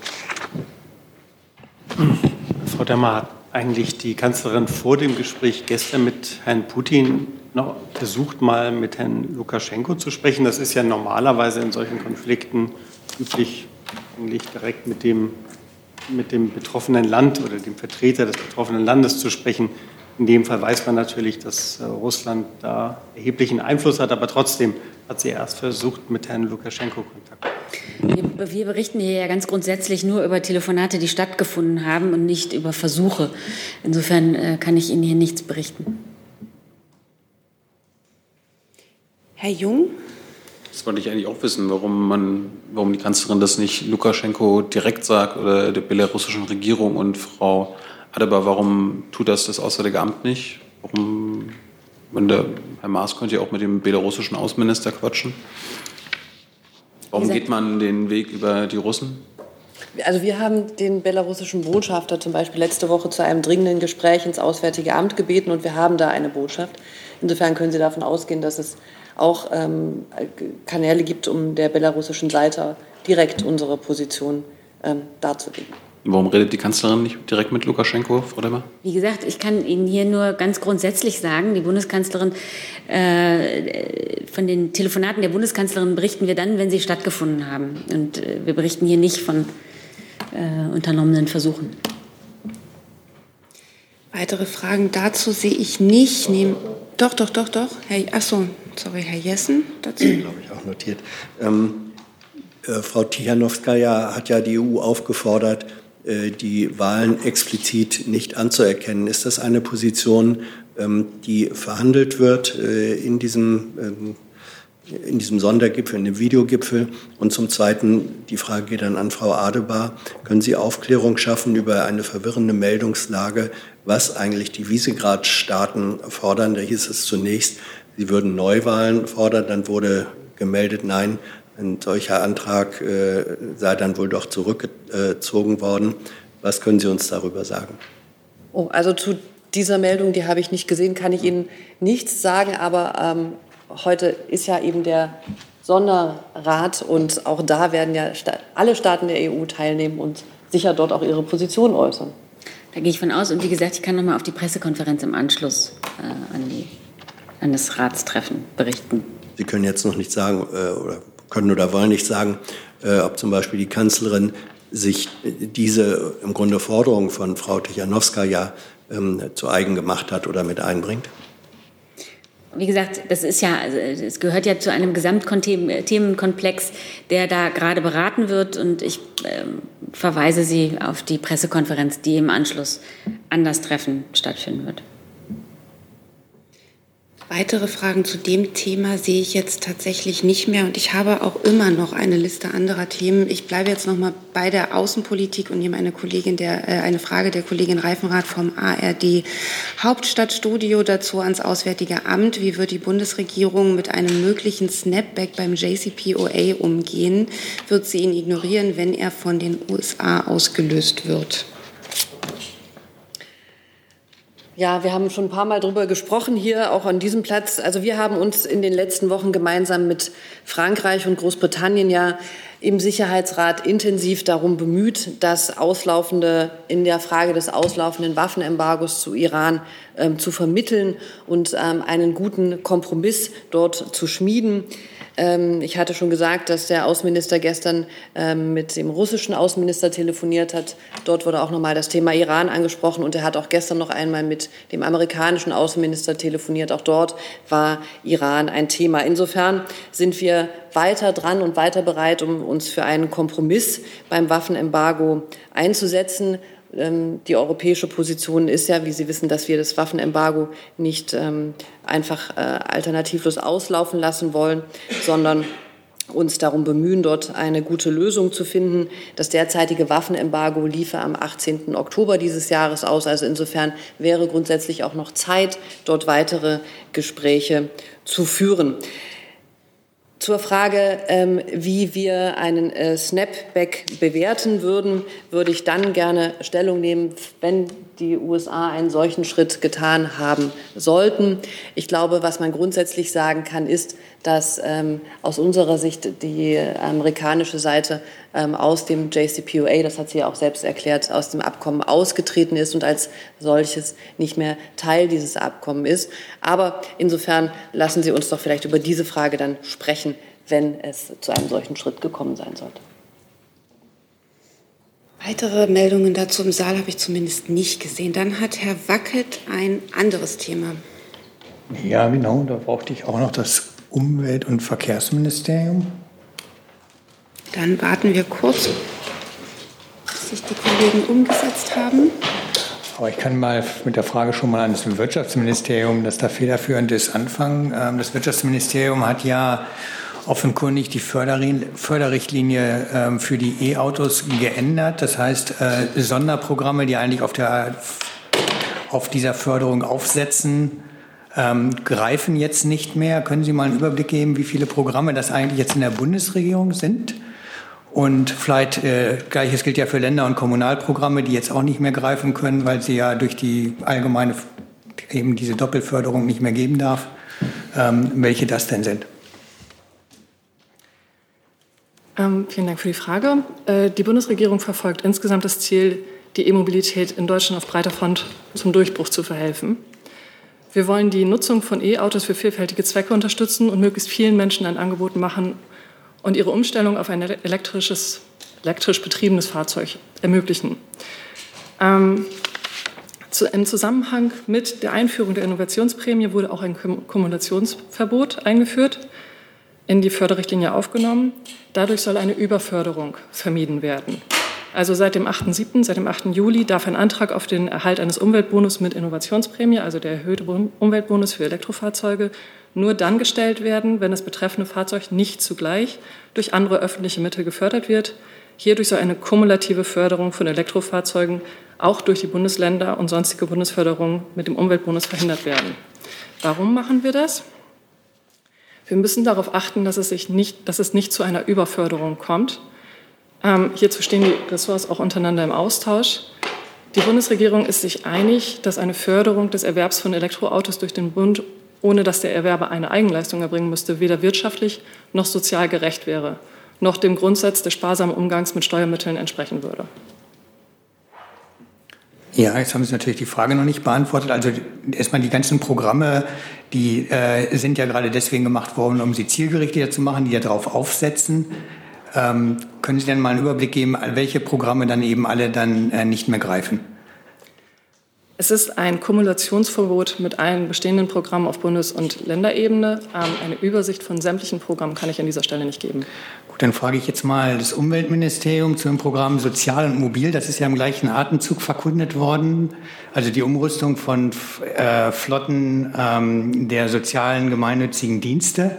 Frau Demmer hat eigentlich die Kanzlerin vor dem Gespräch gestern mit Herrn Putin noch versucht, mal mit Herrn Lukaschenko zu sprechen. Das ist ja normalerweise in solchen Konflikten üblich, eigentlich direkt mit dem mit dem betroffenen Land oder dem Vertreter des betroffenen Landes zu sprechen. In dem Fall weiß man natürlich, dass äh, Russland da erheblichen Einfluss hat, aber trotzdem hat sie erst versucht, mit Herrn Lukaschenko Kontakt. Wir, wir berichten hier ja ganz grundsätzlich nur über Telefonate, die stattgefunden haben und nicht über Versuche. Insofern äh, kann ich Ihnen hier nichts berichten. Herr Jung? Das wollte ich eigentlich auch wissen, warum man, warum die Kanzlerin das nicht Lukaschenko direkt sagt oder der belarussischen Regierung und Frau Adebar, warum tut das das Auswärtige Amt nicht? Warum, wenn der Herr Maas könnte ja auch mit dem belarussischen Außenminister quatschen. Warum geht man den Weg über die Russen? Also wir haben den belarussischen Botschafter zum Beispiel letzte Woche zu einem dringenden Gespräch ins Auswärtige Amt gebeten und wir haben da eine Botschaft. Insofern können Sie davon ausgehen, dass es auch ähm, Kanäle gibt, um der belarussischen Seite direkt unsere Position ähm, darzulegen. Warum redet die Kanzlerin nicht direkt mit Lukaschenko, Frau Demmer? Wie gesagt, ich kann Ihnen hier nur ganz grundsätzlich sagen, die Bundeskanzlerin, äh, von den Telefonaten der Bundeskanzlerin berichten wir dann, wenn sie stattgefunden haben. Und äh, wir berichten hier nicht von äh, unternommenen Versuchen. Weitere Fragen dazu sehe ich nicht. Nehm, doch, doch, doch, doch. Herr, achso, sorry, Herr Jessen dazu. Glaube ich auch notiert. Ähm, äh, Frau Tichanowskaja hat ja die EU aufgefordert, die Wahlen explizit nicht anzuerkennen. Ist das eine Position, ähm, die verhandelt wird äh, in diesem ähm, in diesem Sondergipfel, in dem Videogipfel. Und zum Zweiten, die Frage geht dann an Frau Adebar, können Sie Aufklärung schaffen über eine verwirrende Meldungslage, was eigentlich die Visegrad-Staaten fordern? Da hieß es zunächst, sie würden Neuwahlen fordern, dann wurde gemeldet, nein, ein solcher Antrag äh, sei dann wohl doch zurückgezogen worden. Was können Sie uns darüber sagen? Oh, also zu dieser Meldung, die habe ich nicht gesehen, kann ich Ihnen nichts sagen, aber ähm, heute ist ja eben der Sonderrat und auch da werden ja alle Staaten der EU teilnehmen und sicher dort auch ihre Position äußern. Da gehe ich von aus. Und wie gesagt, ich kann noch mal auf die Pressekonferenz im Anschluss äh, an, die, an das Ratstreffen berichten. Sie können jetzt noch nicht sagen äh, oder können oder wollen nicht sagen, äh, ob zum Beispiel die Kanzlerin sich diese im Grunde Forderung von Frau Tichanowska ähm, zu eigen gemacht hat oder mit einbringt? wie gesagt, das ist ja, also es gehört ja zu einem Gesamtthemenkomplex, der da gerade beraten wird. Und ich äh, verweise Sie auf die Pressekonferenz, die im Anschluss an das Treffen stattfinden wird. Weitere Fragen zu dem Thema sehe ich jetzt tatsächlich nicht mehr und ich habe auch immer noch eine Liste anderer Themen. Ich bleibe jetzt noch mal bei der Außenpolitik und nehme eine Kollegin der äh, eine Frage der Kollegin Reifenrath vom ARD Hauptstadtstudio dazu ans Auswärtige Amt. Wie wird die Bundesregierung mit einem möglichen Snapback beim JCPOA umgehen? Wird sie ihn ignorieren, wenn er von den USA ausgelöst wird? Ja, wir haben schon ein paar Mal darüber gesprochen hier, auch an diesem Platz. Also wir haben uns in den letzten Wochen gemeinsam mit Frankreich und Großbritannien ja im Sicherheitsrat intensiv darum bemüht, das auslaufende, in der Frage des auslaufenden Waffenembargos zu Iran ähm, zu vermitteln und ähm, einen guten Kompromiss dort zu schmieden. Ähm, ich hatte schon gesagt, dass der Außenminister gestern ähm, mit dem russischen Außenminister telefoniert hat. Dort wurde auch noch mal das Thema Iran angesprochen und er hat auch gestern noch einmal mit dem amerikanischen Außenminister telefoniert. Auch dort war Iran ein Thema. Insofern sind wir weiter dran und weiter bereit, um uns für einen Kompromiss beim Waffenembargo einzusetzen. Ähm, die europäische Position ist ja, wie Sie wissen, dass wir das Waffenembargo nicht ähm, einfach äh, alternativlos auslaufen lassen wollen, sondern uns darum bemühen, dort eine gute Lösung zu finden. Das derzeitige Waffenembargo liefe am 18. Oktober dieses Jahres aus. Also insofern wäre grundsätzlich auch noch Zeit, dort weitere Gespräche zu führen. Zur Frage, ähm, wie wir einen äh, Snapback bewerten würden, würde ich dann gerne Stellung nehmen, wenn die USA einen solchen Schritt getan haben sollten. Ich glaube, was man grundsätzlich sagen kann, ist, dass ähm, aus unserer Sicht die amerikanische Seite ähm, aus dem JCPOA, das hat sie ja auch selbst erklärt, aus dem Abkommen ausgetreten ist und als solches nicht mehr Teil dieses Abkommens ist. Aber insofern lassen Sie uns doch vielleicht über diese Frage dann sprechen, wenn es zu einem solchen Schritt gekommen sein sollte. Weitere Meldungen dazu im Saal habe ich zumindest nicht gesehen. Dann hat Herr Wackett ein anderes Thema. Ja, genau, da brauchte ich auch noch das Umwelt- und Verkehrsministerium. Dann warten wir kurz, bis sich die Kollegen umgesetzt haben. Aber ich kann mal mit der Frage schon mal an das Wirtschaftsministerium, das da federführend ist, anfangen. Ähm, das Wirtschaftsministerium hat ja offenkundig die Förderrichtlinie ähm, für die E-Autos geändert. Das heißt, äh, Sonderprogramme, die eigentlich auf, der, auf dieser Förderung aufsetzen, ähm, greifen jetzt nicht mehr. Können Sie mal einen Überblick geben, wie viele Programme das eigentlich jetzt in der Bundesregierung sind? Und vielleicht äh, gleiches gilt ja für Länder- und Kommunalprogramme, die jetzt auch nicht mehr greifen können, weil sie ja durch die allgemeine eben diese Doppelförderung nicht mehr geben darf. Ähm, welche das denn sind? Ähm, vielen Dank für die Frage. Äh, die Bundesregierung verfolgt insgesamt das Ziel, die E-Mobilität in Deutschland auf breiter Front zum Durchbruch zu verhelfen. Wir wollen die Nutzung von E-Autos für vielfältige Zwecke unterstützen und möglichst vielen Menschen ein Angebot machen und ihre Umstellung auf ein elektrisches, elektrisch betriebenes Fahrzeug ermöglichen. Ähm, zu, Im Zusammenhang mit der Einführung der Innovationsprämie wurde auch ein Kumulationsverbot eingeführt, in die Förderrichtlinie aufgenommen. Dadurch soll eine Überförderung vermieden werden. Also seit dem 8.7., seit dem 8. Juli darf ein Antrag auf den Erhalt eines Umweltbonus mit Innovationsprämie, also der erhöhte Umweltbonus für Elektrofahrzeuge, nur dann gestellt werden, wenn das betreffende Fahrzeug nicht zugleich durch andere öffentliche Mittel gefördert wird. Hierdurch soll eine kumulative Förderung von Elektrofahrzeugen auch durch die Bundesländer und sonstige Bundesförderungen mit dem Umweltbonus verhindert werden. Warum machen wir das? Wir müssen darauf achten, dass es, sich nicht, dass es nicht zu einer Überförderung kommt ähm, hierzu stehen die Ressorts auch untereinander im Austausch. Die Bundesregierung ist sich einig, dass eine Förderung des Erwerbs von Elektroautos durch den Bund, ohne dass der Erwerber eine Eigenleistung erbringen müsste, weder wirtschaftlich noch sozial gerecht wäre, noch dem Grundsatz des sparsamen Umgangs mit Steuermitteln entsprechen würde. Ja, jetzt haben Sie natürlich die Frage noch nicht beantwortet. Also erstmal die ganzen Programme, die äh, sind ja gerade deswegen gemacht worden, um sie zielgerichteter zu machen, die ja darauf aufsetzen. Ähm, können Sie denn mal einen Überblick geben, welche Programme dann eben alle dann äh, nicht mehr greifen? Es ist ein Kumulationsverbot mit allen bestehenden Programmen auf Bundes- und Länderebene. Ähm, eine Übersicht von sämtlichen Programmen kann ich an dieser Stelle nicht geben. Gut, dann frage ich jetzt mal das Umweltministerium zu dem Programm Sozial und Mobil. Das ist ja im gleichen Atemzug verkündet worden. Also die Umrüstung von äh, Flotten ähm, der sozialen gemeinnützigen Dienste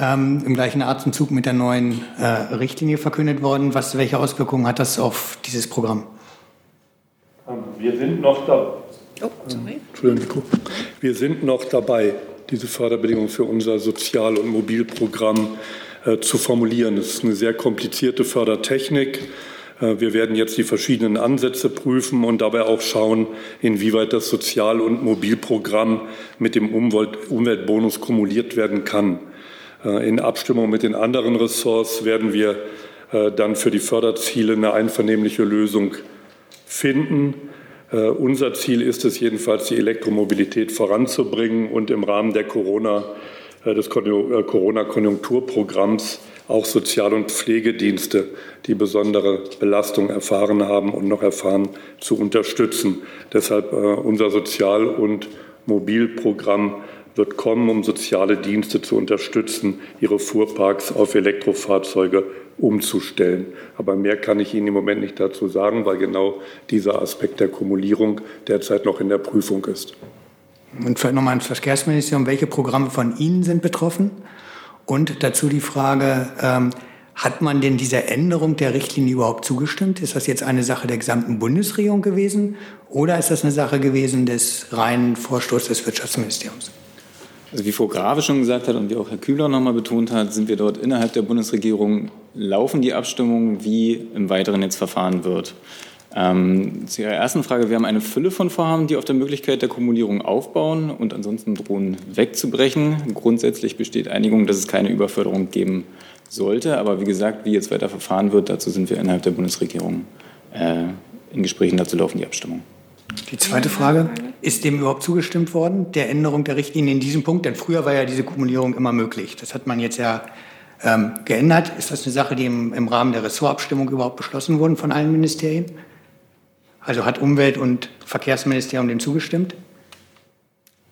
ähm, im gleichen Atemzug mit der neuen äh, Richtlinie verkündet worden. Was, welche Auswirkungen hat das auf dieses Programm? Ähm, wir sind noch da. Oh, Entschuldigung. Wir sind noch dabei, diese Förderbedingungen für unser Sozial- und Mobilprogramm äh, zu formulieren. Es ist eine sehr komplizierte Fördertechnik. Äh, wir werden jetzt die verschiedenen Ansätze prüfen und dabei auch schauen, inwieweit das Sozial- und Mobilprogramm mit dem Umweltbonus kumuliert werden kann. Äh, in Abstimmung mit den anderen Ressorts werden wir äh, dann für die Förderziele eine einvernehmliche Lösung finden. Unser Ziel ist es jedenfalls, die Elektromobilität voranzubringen und im Rahmen der Corona, uh, des Corona-Konjunkturprogramms auch Sozial- und Pflegedienste, die besondere Belastung erfahren haben und noch erfahren, zu unterstützen. Deshalb uh, unser Sozial- und Mobilprogramm wird kommen, um soziale Dienste zu unterstützen, ihre Fuhrparks auf Elektrofahrzeuge umzustellen. Aber mehr kann ich Ihnen im Moment nicht dazu sagen, weil genau dieser Aspekt der Kumulierung derzeit noch in der Prüfung ist. Und vielleicht nochmal ans Verkehrsministerium, welche Programme von Ihnen sind betroffen? Und dazu die Frage, ähm, hat man denn dieser Änderung der Richtlinie überhaupt zugestimmt? Ist das jetzt eine Sache der gesamten Bundesregierung gewesen oder ist das eine Sache gewesen des reinen Vorstoßes des Wirtschaftsministeriums? Also wie Frau Grave schon gesagt hat und wie auch Herr Kühler nochmal betont hat, sind wir dort innerhalb der Bundesregierung, laufen die Abstimmungen, wie im Weiteren jetzt verfahren wird. Ähm, zu Ihrer ersten Frage, wir haben eine Fülle von Vorhaben, die auf der Möglichkeit der Kumulierung aufbauen und ansonsten drohen wegzubrechen. Grundsätzlich besteht Einigung, dass es keine Überförderung geben sollte. Aber wie gesagt, wie jetzt weiter verfahren wird, dazu sind wir innerhalb der Bundesregierung äh, in Gesprächen. Dazu laufen die Abstimmungen. Die zweite Frage, ist dem überhaupt zugestimmt worden, der Änderung der Richtlinie in diesem Punkt? Denn früher war ja diese Kumulierung immer möglich. Das hat man jetzt ja ähm, geändert. Ist das eine Sache, die im, im Rahmen der Ressortabstimmung überhaupt beschlossen wurde von allen Ministerien? Also hat Umwelt- und Verkehrsministerium dem zugestimmt?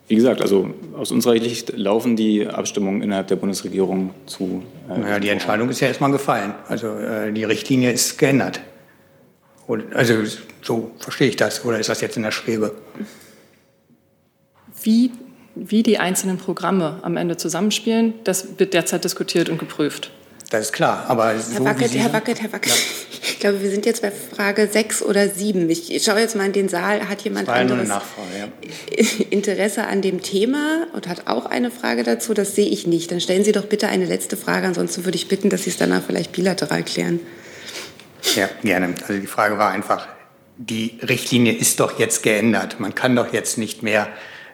Wie gesagt, also aus unserer Sicht laufen die Abstimmungen innerhalb der Bundesregierung zu. Äh, naja, die Entscheidung ist ja erstmal gefallen. Also äh, die Richtlinie ist geändert. Also so verstehe ich das. Oder ist das jetzt in der Schwebe? Wie, wie die einzelnen Programme am Ende zusammenspielen, das wird derzeit diskutiert und geprüft. Das ist klar, aber Herr so Wackert, wie Sie Herr Wackert, Herr Wackert. Ich glaube, wir sind jetzt bei Frage 6 oder 7. Ich schaue jetzt mal in den Saal. Hat jemand anderes. Interesse an dem Thema und hat auch eine Frage dazu? Das sehe ich nicht. Dann stellen Sie doch bitte eine letzte Frage. Ansonsten würde ich bitten, dass Sie es danach vielleicht bilateral klären. Ja, gerne. Also die Frage war einfach, die Richtlinie ist doch jetzt geändert. Man kann doch jetzt nicht mehr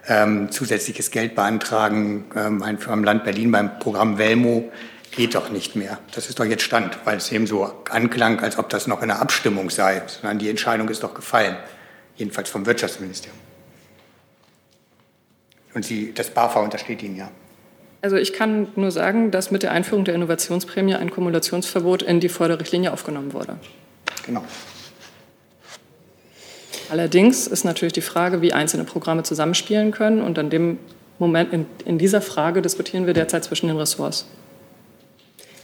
ähm, zusätzliches Geld beantragen ähm, am Land Berlin beim Programm Velmo. Geht doch nicht mehr. Das ist doch jetzt Stand, weil es eben so anklang, als ob das noch in der Abstimmung sei. Sondern die Entscheidung ist doch gefallen. Jedenfalls vom Wirtschaftsministerium. Und Sie, das BAFA untersteht Ihnen ja. Also ich kann nur sagen, dass mit der Einführung der Innovationsprämie ein Kumulationsverbot in die Förderrichtlinie aufgenommen wurde. Genau. Allerdings ist natürlich die Frage, wie einzelne Programme zusammenspielen können. Und an dem Moment, in, in dieser Frage diskutieren wir derzeit zwischen den Ressorts.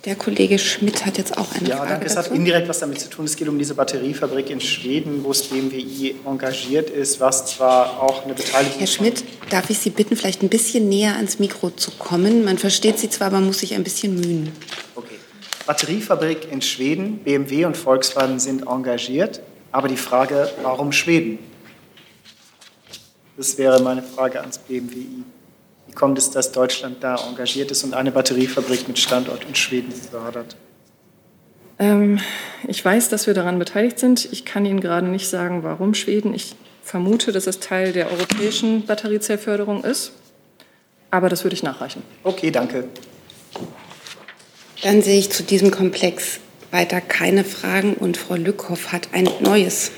Der Kollege Schmidt hat jetzt auch eine ja, Frage. danke. Es hat indirekt was damit zu tun. Es geht um diese Batteriefabrik in Schweden, wo das BMWI engagiert ist, was zwar auch eine Beteiligung. Herr Schmidt, darf ich Sie bitten, vielleicht ein bisschen näher ans Mikro zu kommen? Man versteht Sie zwar, aber muss sich ein bisschen mühen. Okay. Batteriefabrik in Schweden, BMW und Volkswagen sind engagiert, aber die Frage, warum Schweden? Das wäre meine Frage ans BMWI. Kommt es, dass Deutschland da engagiert ist und eine Batteriefabrik mit Standort in Schweden fördert? Ähm, ich weiß, dass wir daran beteiligt sind. Ich kann Ihnen gerade nicht sagen, warum Schweden. Ich vermute, dass es Teil der europäischen Batteriezellförderung ist. Aber das würde ich nachreichen. Okay, danke. Dann sehe ich zu diesem Komplex weiter keine Fragen und Frau Lückhoff hat ein neues.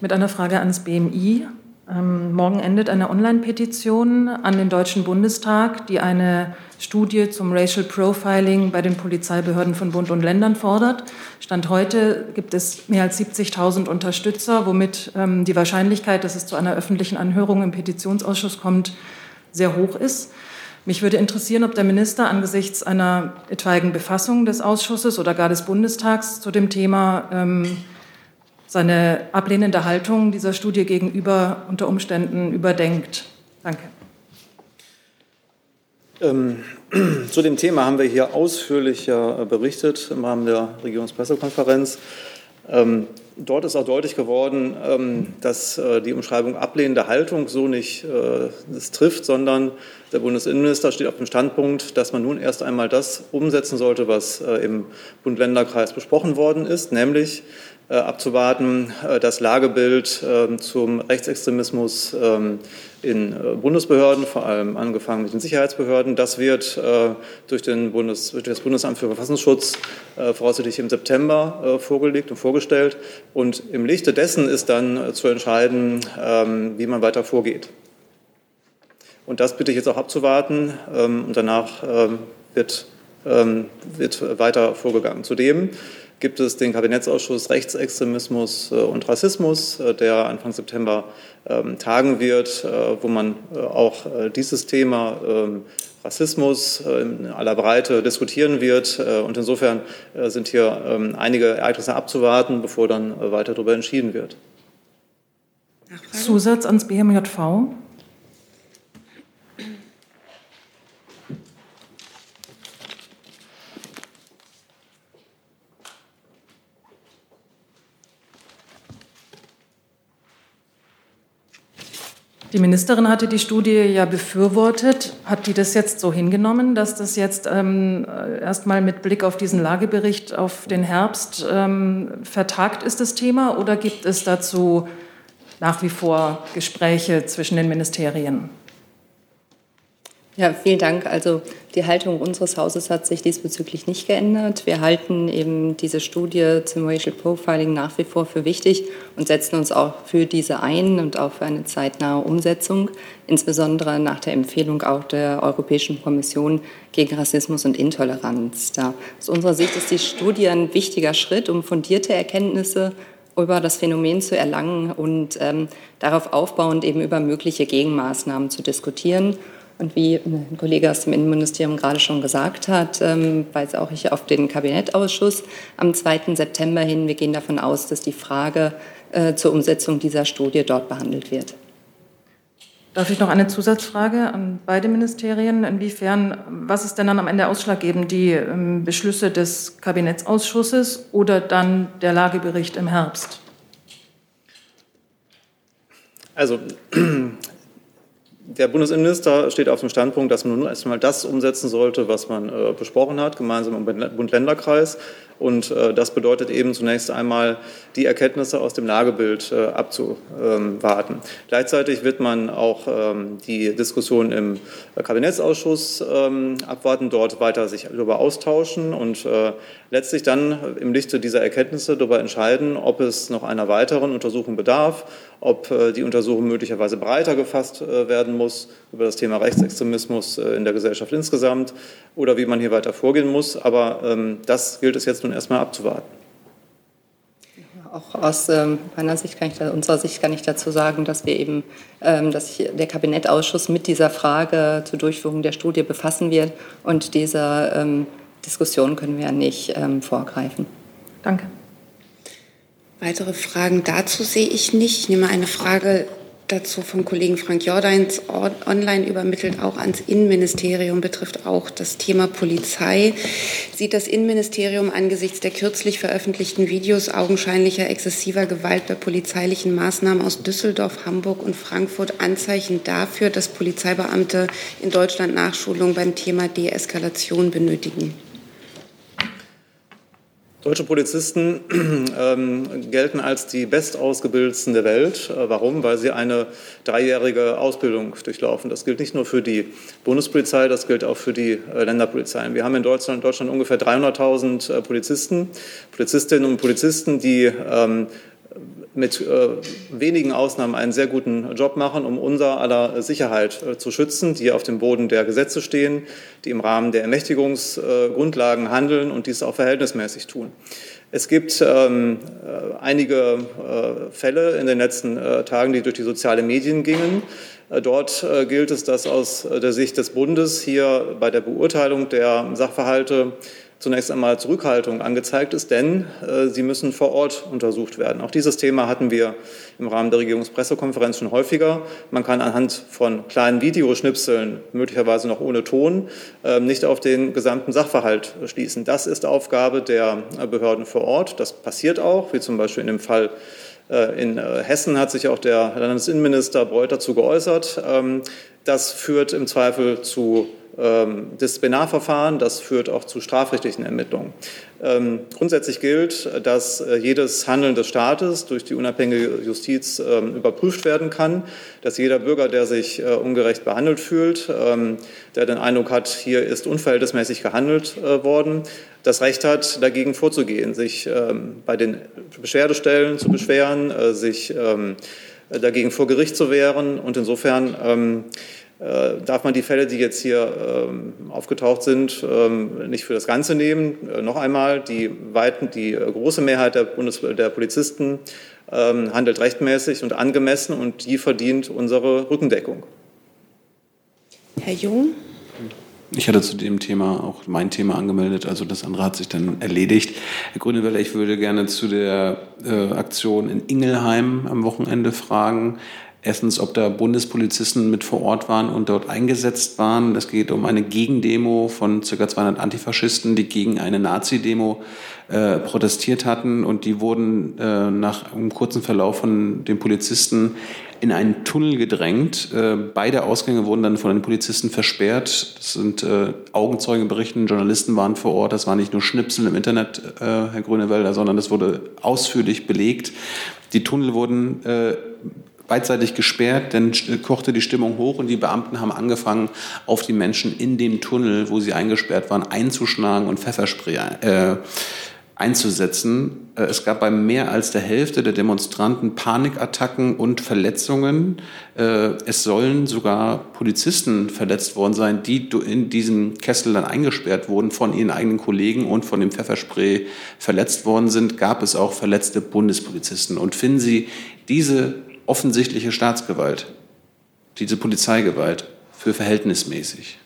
Mit einer Frage ans BMI. Ähm, morgen endet eine Online-Petition an den Deutschen Bundestag, die eine Studie zum Racial Profiling bei den Polizeibehörden von Bund und Ländern fordert. Stand heute gibt es mehr als 70.000 Unterstützer, womit ähm, die Wahrscheinlichkeit, dass es zu einer öffentlichen Anhörung im Petitionsausschuss kommt, sehr hoch ist. Mich würde interessieren, ob der Minister angesichts einer etwaigen Befassung des Ausschusses oder gar des Bundestags zu dem Thema ähm, seine ablehnende Haltung dieser Studie gegenüber unter Umständen überdenkt. Danke. Ähm, zu dem Thema haben wir hier ausführlich ja berichtet im Rahmen der Regierungspressekonferenz. Ähm, dort ist auch deutlich geworden, ähm, dass äh, die Umschreibung ablehnende Haltung so nicht äh, das trifft, sondern der Bundesinnenminister steht auf dem Standpunkt, dass man nun erst einmal das umsetzen sollte, was äh, im Bund-Länder-Kreis besprochen worden ist, nämlich äh, abzuwarten, äh, das Lagebild äh, zum Rechtsextremismus ähm, in äh, Bundesbehörden, vor allem angefangen mit den Sicherheitsbehörden. Das wird äh, durch, den Bundes, durch das Bundesamt für Verfassungsschutz äh, voraussichtlich im September vorgelegt und vorgestellt. Und im Lichte dessen ist dann zu entscheiden, ähm, wie man weiter vorgeht. Und das bitte ich jetzt auch abzuwarten. Ähm, und danach wird, wird weiter vorgegangen. Zudem gibt es den Kabinettsausschuss Rechtsextremismus und Rassismus, der Anfang September ähm, tagen wird, wo man auch dieses Thema ähm, Rassismus in aller Breite diskutieren wird. Und insofern sind hier ähm, einige Ereignisse abzuwarten, bevor dann weiter darüber entschieden wird. Zusatz ans BMJV. Die Ministerin hatte die Studie ja befürwortet. Hat die das jetzt so hingenommen, dass das jetzt ähm, erstmal mit Blick auf diesen Lagebericht auf den Herbst ähm, vertagt ist, das Thema? Oder gibt es dazu nach wie vor Gespräche zwischen den Ministerien? Ja, vielen Dank. Also die Haltung unseres Hauses hat sich diesbezüglich nicht geändert. Wir halten eben diese Studie zum Racial Profiling nach wie vor für wichtig und setzen uns auch für diese ein und auch für eine zeitnahe Umsetzung, insbesondere nach der Empfehlung auch der Europäischen Kommission gegen Rassismus und Intoleranz. Da aus unserer Sicht ist die Studie ein wichtiger Schritt, um fundierte Erkenntnisse über das Phänomen zu erlangen und ähm, darauf aufbauend eben über mögliche Gegenmaßnahmen zu diskutieren. Und wie ein Kollege aus dem Innenministerium gerade schon gesagt hat, ähm, weise auch ich auf den Kabinettausschuss am 2. September hin. Wir gehen davon aus, dass die Frage äh, zur Umsetzung dieser Studie dort behandelt wird. Darf ich noch eine Zusatzfrage an beide Ministerien? Inwiefern, was ist denn dann am Ende ausschlaggebend, die ähm, Beschlüsse des Kabinettsausschusses oder dann der Lagebericht im Herbst? Also der Bundesinnenminister steht auf dem Standpunkt, dass man nun erstmal das umsetzen sollte, was man äh, besprochen hat, gemeinsam im Bund-Länder-Kreis. Und äh, das bedeutet eben zunächst einmal, die Erkenntnisse aus dem Lagebild äh, abzuwarten. Gleichzeitig wird man auch ähm, die Diskussion im Kabinettsausschuss ähm, abwarten, dort weiter sich darüber austauschen und äh, letztlich dann im Lichte dieser Erkenntnisse darüber entscheiden, ob es noch einer weiteren Untersuchung bedarf, ob äh, die Untersuchung möglicherweise breiter gefasst äh, werden muss über das Thema Rechtsextremismus äh, in der Gesellschaft insgesamt oder wie man hier weiter vorgehen muss. Aber ähm, das gilt es jetzt nun erstmal abzuwarten. Auch aus ähm, meiner Sicht kann ich, unserer Sicht kann ich dazu sagen, dass wir eben, ähm, dass der Kabinettausschuss mit dieser Frage zur Durchführung der Studie befassen wird und dieser Diskussion können wir ja nicht vorgreifen. Danke. Weitere Fragen dazu sehe ich nicht. Ich nehme eine Frage dazu vom Kollegen Frank Jordains online übermittelt, auch ans Innenministerium, betrifft auch das Thema Polizei. Sieht das Innenministerium angesichts der kürzlich veröffentlichten Videos augenscheinlicher exzessiver Gewalt bei polizeilichen Maßnahmen aus Düsseldorf, Hamburg und Frankfurt Anzeichen dafür, dass Polizeibeamte in Deutschland Nachschulung beim Thema Deeskalation benötigen? Deutsche Polizisten ähm, gelten als die bestausgebildetsten der Welt. Äh, warum? Weil sie eine dreijährige Ausbildung durchlaufen. Das gilt nicht nur für die Bundespolizei, das gilt auch für die äh, Länderpolizeien. Wir haben in Deutschland, Deutschland ungefähr 300.000 äh, Polizisten, Polizistinnen und Polizisten, die ähm, mit äh, wenigen Ausnahmen einen sehr guten Job machen, um unser aller Sicherheit äh, zu schützen, die auf dem Boden der Gesetze stehen, die im Rahmen der Ermächtigungsgrundlagen handeln und dies auch verhältnismäßig tun. Es gibt ähm, äh, einige äh, Fälle in den letzten äh, Tagen, die durch die sozialen Medien gingen. Äh, dort gilt es, dass aus der Sicht des Bundes hier bei der Beurteilung der Sachverhalte zunächst einmal Zurückhaltung angezeigt ist, denn äh, sie müssen vor Ort untersucht werden. Auch dieses Thema hatten wir im Rahmen der Regierungspressekonferenz schon häufiger. Man kann anhand von kleinen Videoschnipseln, möglicherweise noch ohne Ton, äh, nicht auf den gesamten Sachverhalt schließen. Das ist Aufgabe der äh, Behörden vor Ort. Das passiert auch, wie zum Beispiel in dem Fall äh, in äh, Hessen hat sich auch der Landesinnenminister Beuth dazu geäußert. Ähm, das führt im Zweifel zu ähm, Disziplinarverfahren, das führt auch zu strafrechtlichen Ermittlungen. Ähm, grundsätzlich gilt, dass äh, jedes Handeln des Staates durch die unabhängige Justiz ähm, überprüft werden kann, dass jeder Bürger, der sich äh, ungerecht behandelt fühlt, der den Eindruck hat, hier ist unverhältnismäßig gehandelt äh, worden, das Recht hat, dagegen vorzugehen, sich bei den Beschwerdestellen zu beschweren, sich dagegen vor Gericht zu wehren. Und insofern äh, darf man die Fälle, die jetzt hier ähm, aufgetaucht sind, ähm, nicht für das Ganze nehmen. Äh, noch einmal, die, weiten, die äh, große Mehrheit der, Bundes der Polizisten ähm, handelt rechtmäßig und angemessen und die verdient unsere Rückendeckung. Herr Jung. Ich hatte zu dem Thema auch mein Thema angemeldet, also das andere hat sich dann erledigt. Herr Grüneweller, ich würde gerne zu der äh, Aktion in Ingelheim am Wochenende fragen. Erstens, ob da Bundespolizisten mit vor Ort waren und dort eingesetzt waren. Es geht um eine Gegendemo von ca. 200 Antifaschisten, die gegen eine Nazi-Demo äh, protestiert hatten. Und die wurden äh, nach einem kurzen Verlauf von den Polizisten in einen Tunnel gedrängt. Äh, beide Ausgänge wurden dann von den Polizisten versperrt. Das sind äh, Augenzeugen berichten, Journalisten waren vor Ort. Das war nicht nur Schnipsel im Internet, äh, Herr Grünewälder, sondern das wurde ausführlich belegt. Die Tunnel wurden äh, beidseitig gesperrt, dann kochte die Stimmung hoch und die Beamten haben angefangen, auf die Menschen in dem Tunnel, wo sie eingesperrt waren, einzuschlagen und Pfefferspray äh, einzusetzen. Äh, es gab bei mehr als der Hälfte der Demonstranten Panikattacken und Verletzungen. Äh, es sollen sogar Polizisten verletzt worden sein, die in diesen Kessel dann eingesperrt wurden, von ihren eigenen Kollegen und von dem Pfefferspray verletzt worden sind. Gab es auch verletzte Bundespolizisten. Und finden Sie diese offensichtliche Staatsgewalt, diese Polizeigewalt für verhältnismäßig?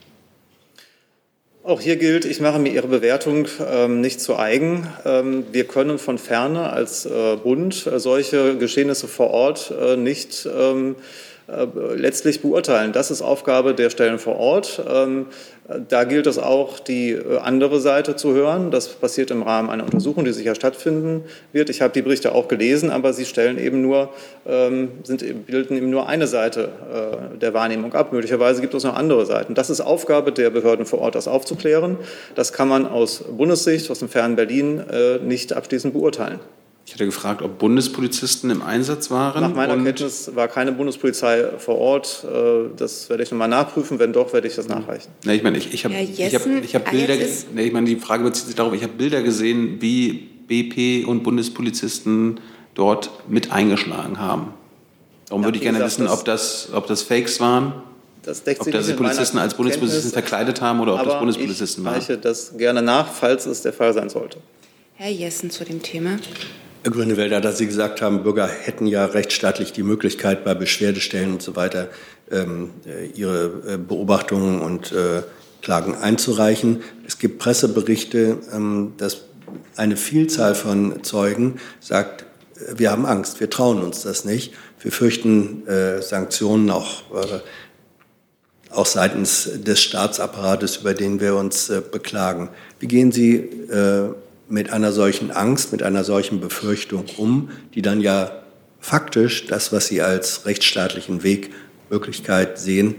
Auch hier gilt, ich mache mir Ihre Bewertung ähm, nicht zu eigen. Ähm, wir können von ferne als äh, Bund äh, solche Geschehnisse vor Ort äh, nicht ähm, äh, letztlich beurteilen. Das ist Aufgabe der Stellen vor Ort. Ähm, da gilt es auch, die äh, andere Seite zu hören. Das passiert im Rahmen einer Untersuchung, die sicher stattfinden wird. Ich habe die Berichte auch gelesen, aber sie stellen eben nur, ähm, sind, bilden eben nur eine Seite äh, der Wahrnehmung ab. Möglicherweise gibt es noch andere Seiten. Das ist Aufgabe der Behörden vor Ort, das aufzuklären. Das kann man aus Bundessicht, aus dem fernen Berlin nicht abschließend beurteilen. Ich hatte gefragt, ob Bundespolizisten im Einsatz waren. Nach meiner Kenntnis war keine Bundespolizei vor Ort. Äh, das werde ich nochmal nachprüfen. Wenn doch, werde ich das nachreichen. Nee, ich meine, ich, ich habe ich hab, ich hab Bilder. Nee, ich meine, die Frage bezieht sich darauf, ich habe Bilder gesehen, wie BP und Bundespolizisten dort mit eingeschlagen haben. Darum ja, würde ich gerne gesagt, wissen, ob das, ob das Fakes waren. Das deckt ob das die Polizisten als Bundespolizisten Kenntnis, verkleidet haben oder ob das Bundespolizisten waren. Ich reiche das gerne nach, falls es der Fall sein sollte. Herr Jessen zu dem Thema. Herr Grünewälder, dass Sie gesagt haben, Bürger hätten ja rechtsstaatlich die Möglichkeit, bei Beschwerdestellen und so weiter ähm, äh, ihre äh, Beobachtungen und äh, Klagen einzureichen. Es gibt Presseberichte, ähm, dass eine Vielzahl von Zeugen sagt, äh, wir haben Angst, wir trauen uns das nicht, wir fürchten äh, Sanktionen auch, äh, auch seitens des Staatsapparates, über den wir uns beklagen. Wie gehen Sie mit einer solchen Angst, mit einer solchen Befürchtung um, die dann ja faktisch das, was Sie als rechtsstaatlichen Weg, Möglichkeit sehen,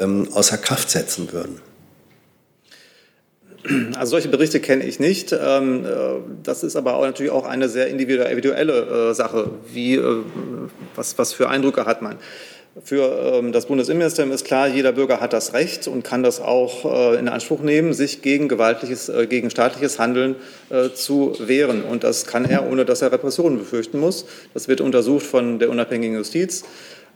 ähm, außer Kraft setzen würden? Also solche Berichte kenne ich nicht. Ähm, äh, das ist aber auch natürlich auch eine sehr individuelle äh, Sache. Wie, äh, was, was für Eindrücke hat man? Für ähm, das Bundesinnenministerium ist klar, jeder Bürger hat das Recht und kann das auch äh, in Anspruch nehmen, sich gegen gewaltliches, äh, gegen staatliches Handeln äh, zu wehren. Und das kann er, ohne dass er Repressionen befürchten muss. Das wird untersucht von der unabhängigen Justiz.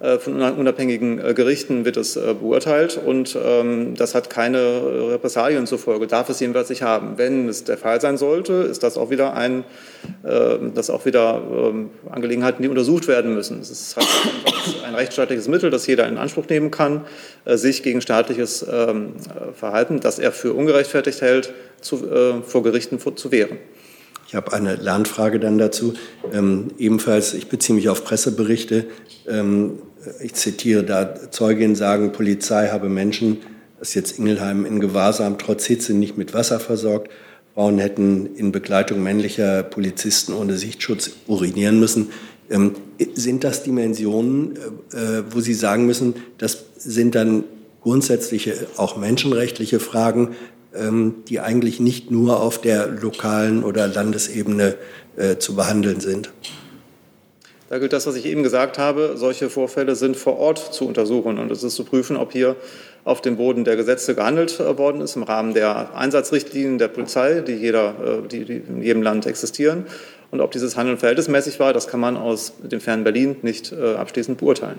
Äh, von unabhängigen äh, Gerichten wird es äh, beurteilt und ähm, das hat keine Repressalien zur Folge, darf es jedenfalls nicht haben. Wenn es der Fall sein sollte, ist das auch wieder ein, das auch wieder ähm, Angelegenheiten, die untersucht werden müssen. Es ist halt ein rechtsstaatliches Mittel, das jeder in Anspruch nehmen kann, sich gegen staatliches ähm, Verhalten, das er für ungerechtfertigt hält, vor Gerichten zu wehren. Ich habe eine Lernfrage dann dazu. Ähm, ebenfalls, ich beziehe mich auf Presseberichte. Ähm, ich zitiere da, Zeuginnen sagen, Polizei habe Menschen, das ist jetzt Ingelheim, in Gewahrsam trotz Hitze nicht mit Wasser versorgt. Frauen hätten in Begleitung männlicher Polizisten ohne Sichtschutz urinieren müssen. Ähm, sind das Dimensionen, äh, wo Sie sagen müssen, das sind dann grundsätzliche, auch menschenrechtliche Fragen, ähm, die eigentlich nicht nur auf der lokalen oder Landesebene äh, zu behandeln sind? Da gilt das, was ich eben gesagt habe. Solche Vorfälle sind vor Ort zu untersuchen und es ist zu prüfen, ob hier auf dem Boden der Gesetze gehandelt äh, worden ist, im Rahmen der Einsatzrichtlinien der Polizei, die, jeder, äh, die, in jedem Land existieren. Und ob dieses Handeln verhältnismäßig war, das kann man aus dem fernen Berlin nicht äh, abschließend beurteilen.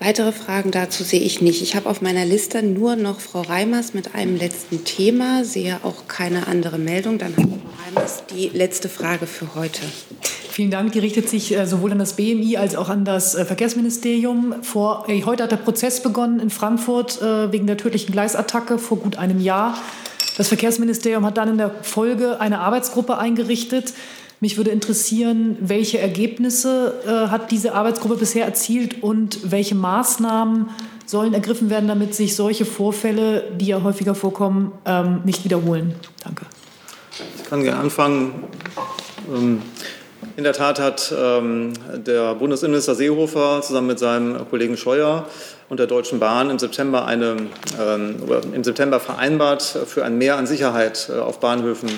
Weitere Fragen dazu sehe ich nicht. Ich habe auf meiner Liste nur noch Frau Reimers mit einem letzten Thema, sehe auch keine andere Meldung. Dann hat Frau Reimers die letzte Frage für heute. Vielen Dank. Die richtet sich äh, sowohl an das BMI als auch an das äh, Verkehrsministerium. Vor, äh, heute hat der Prozess begonnen in Frankfurt wegen der tödlichen Gleisattacke vor gut einem Jahr. Das Verkehrsministerium hat dann in der Folge eine Arbeitsgruppe eingerichtet. Mich würde interessieren, welche Ergebnisse äh, hat diese Arbeitsgruppe bisher erzielt und welche Maßnahmen sollen ergriffen werden, damit sich solche Vorfälle, die ja häufiger vorkommen, ähm, nicht wiederholen. Danke. Ich kann gerne anfangen. Ähm, in der Tat hat ähm, der Bundesinnenminister Seehofer zusammen mit seinem Kollegen Scheuer und der Deutschen Bahn im September, eine, ähm, im September vereinbart, für ein Mehr an Sicherheit äh, auf Bahnhöfen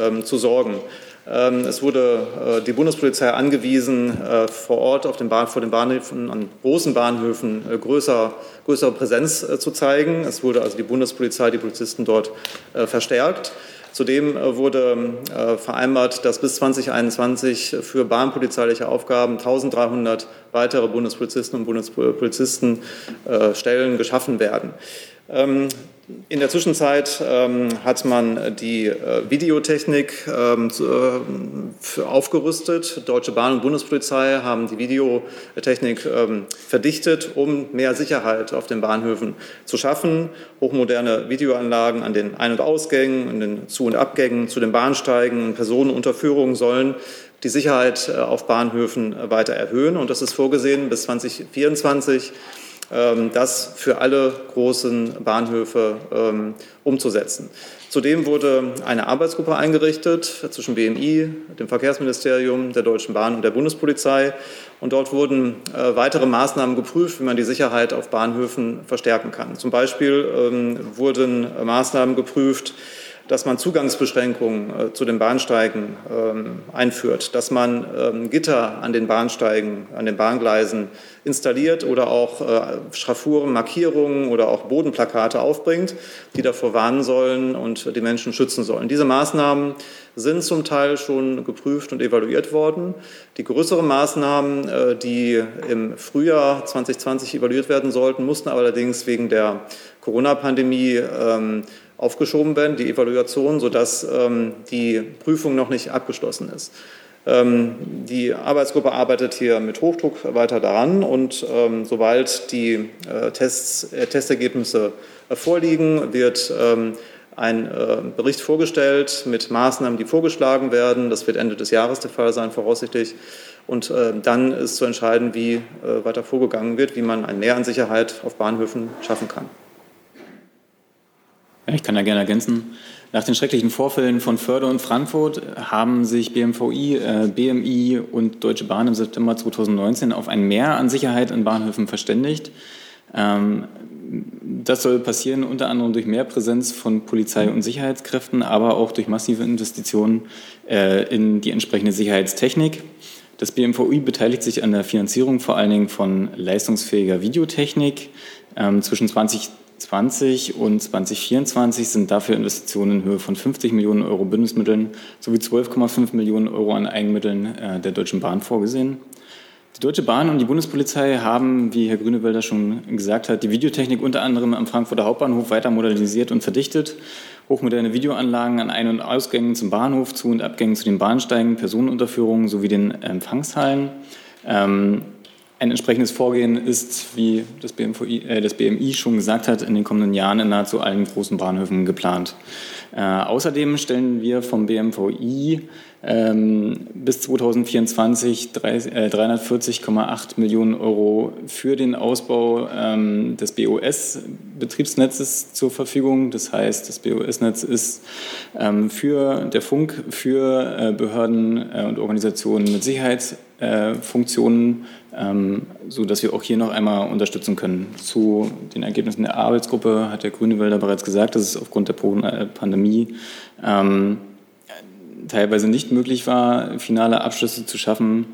ähm, zu sorgen. Ähm, es wurde äh, die Bundespolizei angewiesen, äh, vor Ort auf den Bahn, vor den Bahnhöfen, an großen Bahnhöfen äh, größer, größere Präsenz zu zeigen. Es wurde also die Bundespolizei, die Polizisten dort verstärkt. Zudem wurde vereinbart, dass bis 2021 für bahnpolizeiliche Aufgaben 1300 weitere Bundespolizisten und Bundespolizisten Stellen geschaffen werden. In der Zwischenzeit ähm, hat man die äh, Videotechnik ähm, äh, aufgerüstet. Deutsche Bahn und Bundespolizei haben die Videotechnik ähm, verdichtet, um mehr Sicherheit auf den Bahnhöfen zu schaffen. Hochmoderne Videoanlagen an den Ein- und Ausgängen, an den Zu- und Abgängen, zu den Bahnsteigen, Personenunterführungen sollen die Sicherheit äh, auf Bahnhöfen weiter erhöhen. Und das ist vorgesehen bis 2024 ähm, das für alle großen Bahnhöfe ähm, umzusetzen. Zudem wurde eine Arbeitsgruppe eingerichtet zwischen BMI, dem Verkehrsministerium, der Deutschen Bahn und der Bundespolizei. Und dort wurden äh, weitere Maßnahmen geprüft, wie man die Sicherheit auf Bahnhöfen verstärken kann. Zum Beispiel ähm, wurden Maßnahmen geprüft, dass man Zugangsbeschränkungen äh, zu den Bahnsteigen ähm, einführt, dass man ähm, Gitter an den Bahnsteigen, an den Bahngleisen installiert oder auch äh, Schraffuren, Markierungen oder auch Bodenplakate aufbringt, die davor warnen sollen und die Menschen schützen sollen. Diese Maßnahmen sind zum Teil schon geprüft und evaluiert worden. Die größeren Maßnahmen, äh, die im Frühjahr 2020 evaluiert werden sollten, mussten allerdings wegen der Corona-Pandemie ähm, aufgeschoben werden, die Evaluation, sodass ähm, die Prüfung noch nicht abgeschlossen ist. Ähm, die Arbeitsgruppe arbeitet hier mit Hochdruck weiter daran und ähm, sobald die äh, Tests, äh, Testergebnisse äh, vorliegen, wird ähm, ein äh, Bericht vorgestellt mit Maßnahmen, die vorgeschlagen werden. Das wird Ende des Jahres der Fall sein, voraussichtlich. Und äh, dann ist zu entscheiden, wie weiter vorgegangen wird, wie man ein Mehr an Sicherheit auf Bahnhöfen schaffen kann. Ich kann da gerne ergänzen. Nach den schrecklichen Vorfällen von Förde und Frankfurt haben sich BMVI, äh, BMI und Deutsche Bahn im September 2019 auf ein Mehr an Sicherheit in Bahnhöfen verständigt. Ähm, das soll passieren unter anderem durch mehr Präsenz von Polizei und Sicherheitskräften, aber auch durch massive Investitionen äh, in die entsprechende Sicherheitstechnik. Das BMVI beteiligt sich an der Finanzierung vor allen Dingen von leistungsfähiger Videotechnik. Ähm, zwischen 20 2020 und 2024 sind dafür Investitionen in Höhe von 50 Millionen Euro Bündnismitteln sowie 12,5 Millionen Euro an Eigenmitteln äh, der Deutschen Bahn vorgesehen. Die Deutsche Bahn und die Bundespolizei haben, wie Herr Grünewälder schon gesagt hat, die Videotechnik unter anderem am Frankfurter Hauptbahnhof weiter modernisiert und verdichtet. Hochmoderne Videoanlagen an Ein- und Ausgängen zum Bahnhof, Zu- und Abgängen zu den Bahnsteigen, Personenunterführungen sowie den Empfangshallen. Ähm, ein entsprechendes Vorgehen ist, wie das, BMVI, äh, das BMI schon gesagt hat, in den kommenden Jahren in nahezu allen großen Bahnhöfen geplant. Äh, außerdem stellen wir vom BMVI ähm, bis 2024 äh, 340,8 Millionen Euro für den Ausbau ähm, des BOS-Betriebsnetzes zur Verfügung. Das heißt, das BOS-Netz ist ähm, für der Funk für äh, Behörden äh, und Organisationen mit Sicherheitsfunktionen ähm, so dass wir auch hier noch einmal unterstützen können. Zu den Ergebnissen der Arbeitsgruppe hat der Grünewälder bereits gesagt, dass es aufgrund der Pandemie ähm, teilweise nicht möglich war, finale Abschlüsse zu schaffen.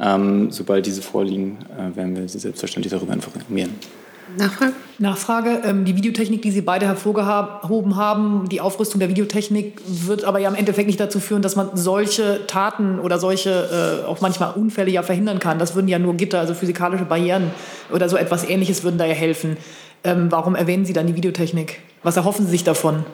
Ähm, sobald diese vorliegen, äh, werden wir Sie selbstverständlich darüber informieren. Nachfrage? Nachfrage. Ähm, die Videotechnik, die Sie beide hervorgehoben haben, die Aufrüstung der Videotechnik wird aber ja im Endeffekt nicht dazu führen, dass man solche Taten oder solche äh, auch manchmal Unfälle ja verhindern kann. Das würden ja nur Gitter, also physikalische Barrieren oder so etwas Ähnliches würden da ja helfen. Ähm, warum erwähnen Sie dann die Videotechnik? Was erhoffen Sie sich davon?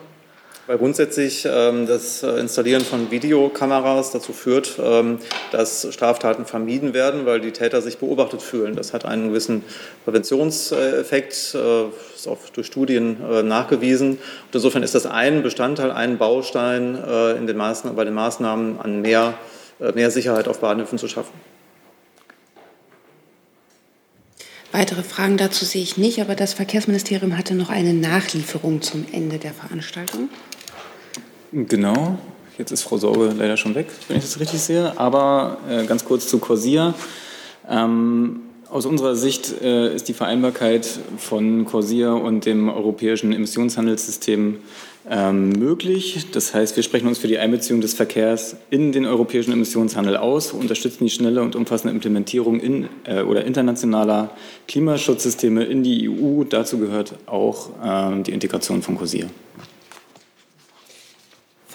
Weil grundsätzlich ähm, das äh, Installieren von Videokameras dazu führt, ähm, dass Straftaten vermieden werden, weil die Täter sich beobachtet fühlen. Das hat einen gewissen Präventionseffekt, äh, ist auch durch Studien äh, nachgewiesen. Und insofern ist das ein Bestandteil, ein Baustein äh, in den Maßnahmen, bei den Maßnahmen an mehr, äh, mehr Sicherheit auf Bahnhöfen zu schaffen. Weitere Fragen dazu sehe ich nicht, aber das Verkehrsministerium hatte noch eine Nachlieferung zum Ende der Veranstaltung. Genau. Jetzt ist Frau Sorge leider schon weg, wenn ich das richtig sehe. Aber äh, ganz kurz zu Corsia. Ähm, aus unserer Sicht äh, ist die Vereinbarkeit von Corsia und dem europäischen Emissionshandelssystem ähm, möglich. Das heißt, wir sprechen uns für die Einbeziehung des Verkehrs in den europäischen Emissionshandel aus, unterstützen die schnelle und umfassende Implementierung in, äh, oder internationaler Klimaschutzsysteme in die EU. Dazu gehört auch äh, die Integration von Corsia.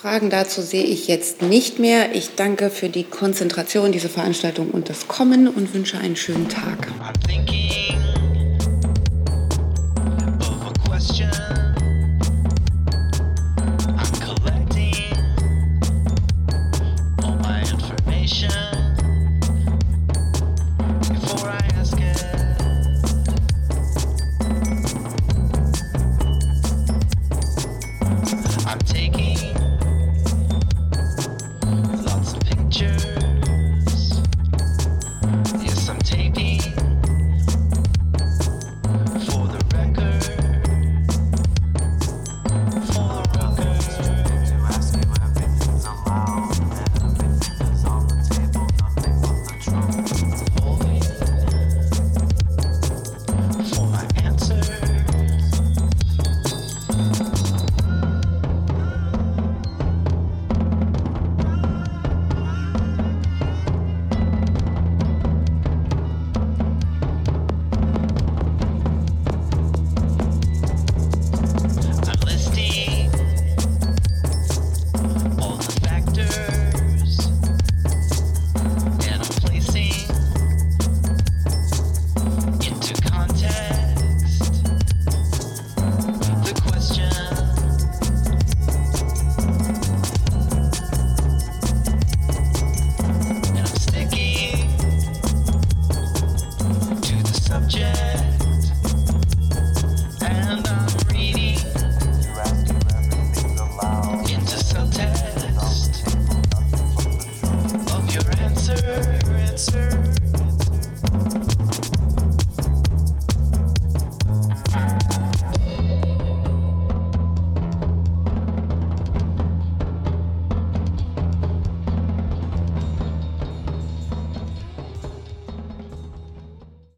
Fragen dazu sehe ich jetzt nicht mehr. Ich danke für die Konzentration dieser Veranstaltung und das Kommen und wünsche einen schönen Tag.